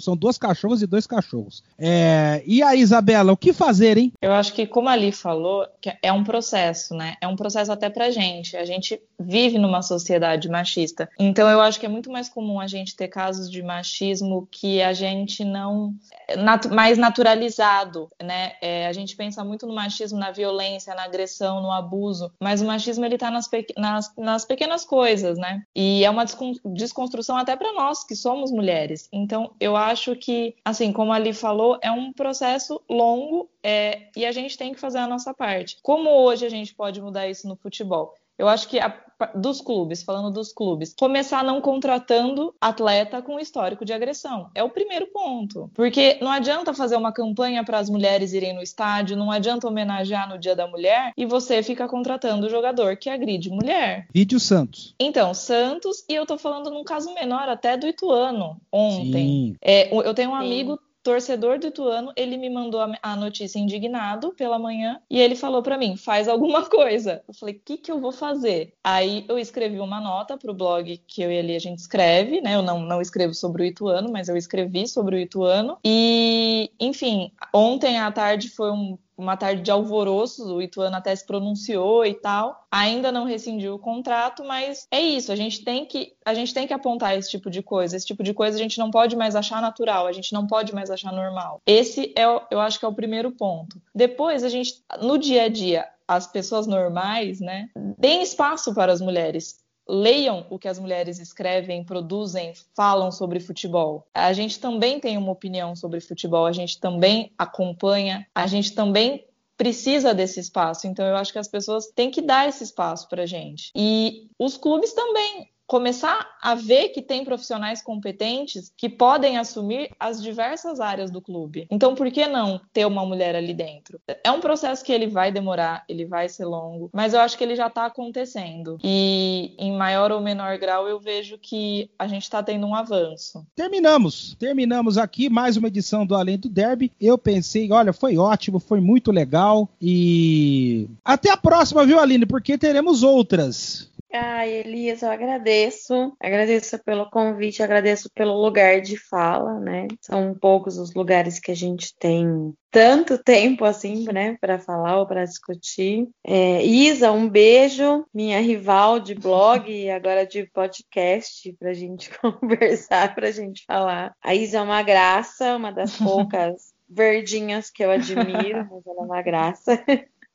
são duas cachorras e dois cachorros. É... E aí, Isabela, o que fazer, hein? Eu acho que, como a Ali falou, é um processo, né? É um processo até pra gente. A gente vive numa sociedade machista. Então, eu acho que é muito mais comum a gente ter casos de machismo que a gente não. Nat... mais naturalizado, né? É, a gente pensa muito no machismo, na violência, na agressão, no abuso, mas o machismo ele tá nas, pe... nas, nas pequenas coisas, né? E é uma desconstrução até para nós que somos mulheres. Então, eu acho que, assim, como a Ali falou, é um processo longo é, e a gente tem que fazer a nossa parte. Como hoje a gente pode mudar isso no futebol? Eu acho que a, dos clubes, falando dos clubes, começar não contratando atleta com histórico de agressão. É o primeiro ponto. Porque não adianta fazer uma campanha para as mulheres irem no estádio, não adianta homenagear no Dia da Mulher e você fica contratando o jogador que agride mulher. Vídeo Santos. Então, Santos, e eu tô falando num caso menor até do Ituano, ontem. É, eu tenho um Sim. amigo torcedor do Ituano, ele me mandou a, notícia indignado pela manhã e ele falou para mim: faz alguma coisa. Eu falei: o que, que eu vou fazer? Aí eu escrevi uma nota pro blog que eu e ali a gente escreve, né? Eu não, não escrevo sobre o Ituano, mas eu escrevi sobre o Ituano. E, enfim, ontem à tarde foi um uma tarde de alvoroço, o Ituano até se pronunciou e tal. Ainda não rescindiu o contrato, mas é isso, a gente tem que a gente tem que apontar esse tipo de coisa. Esse tipo de coisa a gente não pode mais achar natural, a gente não pode mais achar normal. Esse é, eu acho que é o primeiro ponto. Depois a gente no dia a dia as pessoas normais, né, deem espaço para as mulheres leiam o que as mulheres escrevem, produzem, falam sobre futebol. A gente também tem uma opinião sobre futebol, a gente também acompanha, a gente também precisa desse espaço. Então eu acho que as pessoas têm que dar esse espaço para gente. E os clubes também começar a ver que tem profissionais competentes que podem assumir as diversas áreas do clube. Então, por que não ter uma mulher ali dentro? É um processo que ele vai demorar, ele vai ser longo, mas eu acho que ele já está acontecendo. E em maior ou menor grau, eu vejo que a gente está tendo um avanço. Terminamos. Terminamos aqui mais uma edição do Além do Derby. Eu pensei, olha, foi ótimo, foi muito legal. E até a próxima, viu, Aline? Porque teremos outras. Ai, Elias, eu agradeço. Agradeço pelo convite, agradeço pelo lugar de fala, né? São poucos os lugares que a gente tem tanto tempo assim, né, para falar ou para discutir. É, Isa, um beijo, minha rival de blog e agora de podcast, para a gente conversar, para a gente falar. A Isa é uma graça, uma das poucas verdinhas que eu admiro, mas ela é uma graça.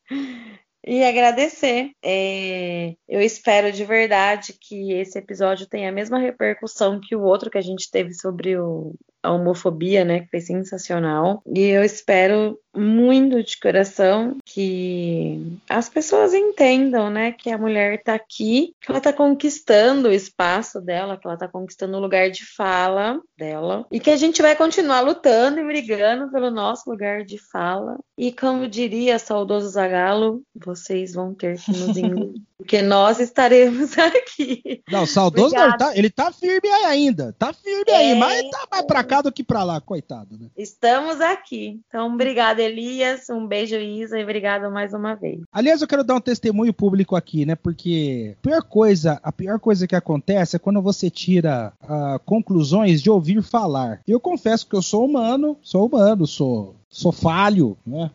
e agradecer. É, eu espero de verdade que esse episódio tenha a mesma repercussão que o outro que a gente teve sobre o, a homofobia, né? Que foi sensacional. E eu espero muito de coração que as pessoas entendam, né, que a mulher está aqui, que ela está conquistando o espaço dela, que ela está conquistando o lugar de fala dela e que a gente vai continuar lutando e brigando pelo nosso lugar de fala. E como diria saudoso Zagalo, vocês vão ter que nos engolir, porque nós estaremos aqui. Não, saudoso não, tá, ele tá firme ainda, tá firme é, aí, mas tá mais pra cá do que pra lá, coitado, né? Estamos aqui. Então, obrigada, Elias. Um beijo, Isa, e obrigado mais uma vez. Aliás, eu quero dar um testemunho público aqui, né? Porque a pior coisa, a pior coisa que acontece é quando você tira uh, conclusões de ouvir falar. Eu confesso que eu sou humano, sou humano, sou, sou falho, né?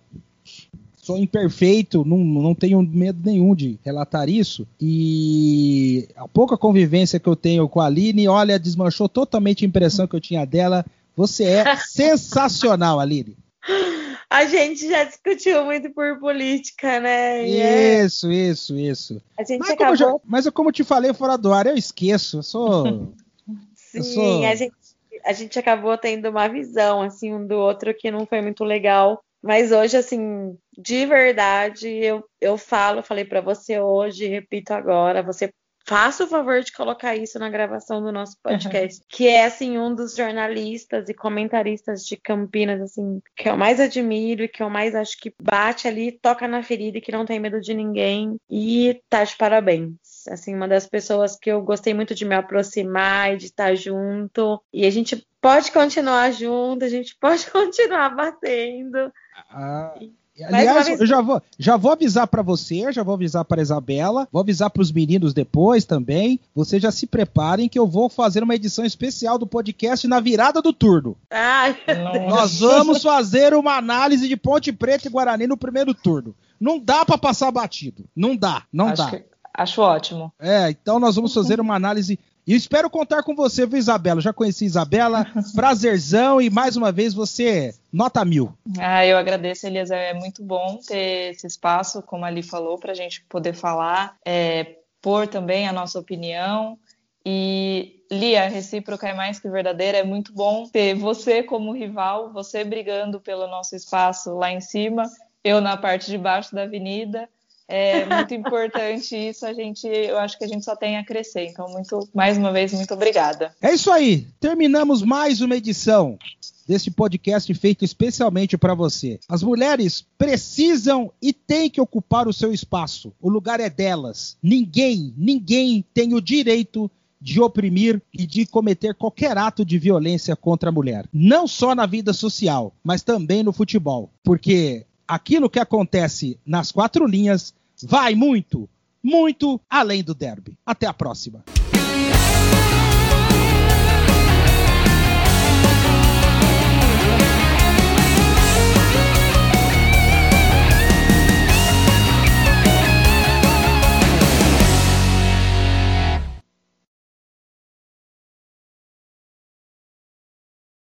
sou imperfeito, não, não tenho medo nenhum de relatar isso. E a pouca convivência que eu tenho com a Aline, olha, desmanchou totalmente a impressão que eu tinha dela. Você é sensacional, Aline. A gente já discutiu muito por política, né? É isso, é... isso, isso. A gente mas, acabou... como já, mas como eu te falei fora do ar, eu esqueço. Eu sou. Sim, eu sou... A, gente, a gente acabou tendo uma visão assim um do outro que não foi muito legal. Mas hoje, assim, de verdade, eu, eu falo, falei para você hoje, repito agora, você faça o favor de colocar isso na gravação do nosso podcast, uhum. que é assim um dos jornalistas e comentaristas de Campinas assim, que eu mais admiro e que eu mais acho que bate ali, toca na ferida e que não tem medo de ninguém e tá de parabéns. Assim, uma das pessoas que eu gostei muito de me aproximar e de estar junto. E a gente pode continuar junto, a gente pode continuar batendo. Ah. E Aliás, eu já vou, já vou avisar para você, já vou avisar para Isabela, vou avisar para os meninos depois também. Vocês já se preparem que eu vou fazer uma edição especial do podcast na virada do turno. Ai, Nós vamos fazer uma análise de Ponte Preta e Guarani no primeiro turno. Não dá para passar batido. Não dá, não acho dá. Que, acho ótimo. É, então nós vamos fazer uma análise e espero contar com você, viu, Isabela? Já conheci Isabela, prazerzão e mais uma vez você nota mil. Ah, eu agradeço, Elias. É muito bom ter esse espaço, como ali falou, para a gente poder falar, é, pôr também a nossa opinião. E Lia, recíproca é mais que verdadeira. É muito bom ter você como rival, você brigando pelo nosso espaço lá em cima, eu na parte de baixo da avenida. É muito importante isso, a gente, eu acho que a gente só tem a crescer. Então, muito, mais uma vez, muito obrigada. É isso aí. Terminamos mais uma edição desse podcast feito especialmente para você. As mulheres precisam e têm que ocupar o seu espaço. O lugar é delas. Ninguém, ninguém tem o direito de oprimir e de cometer qualquer ato de violência contra a mulher. Não só na vida social, mas também no futebol. Porque aquilo que acontece nas quatro linhas vai muito, muito além do derby. Até a próxima.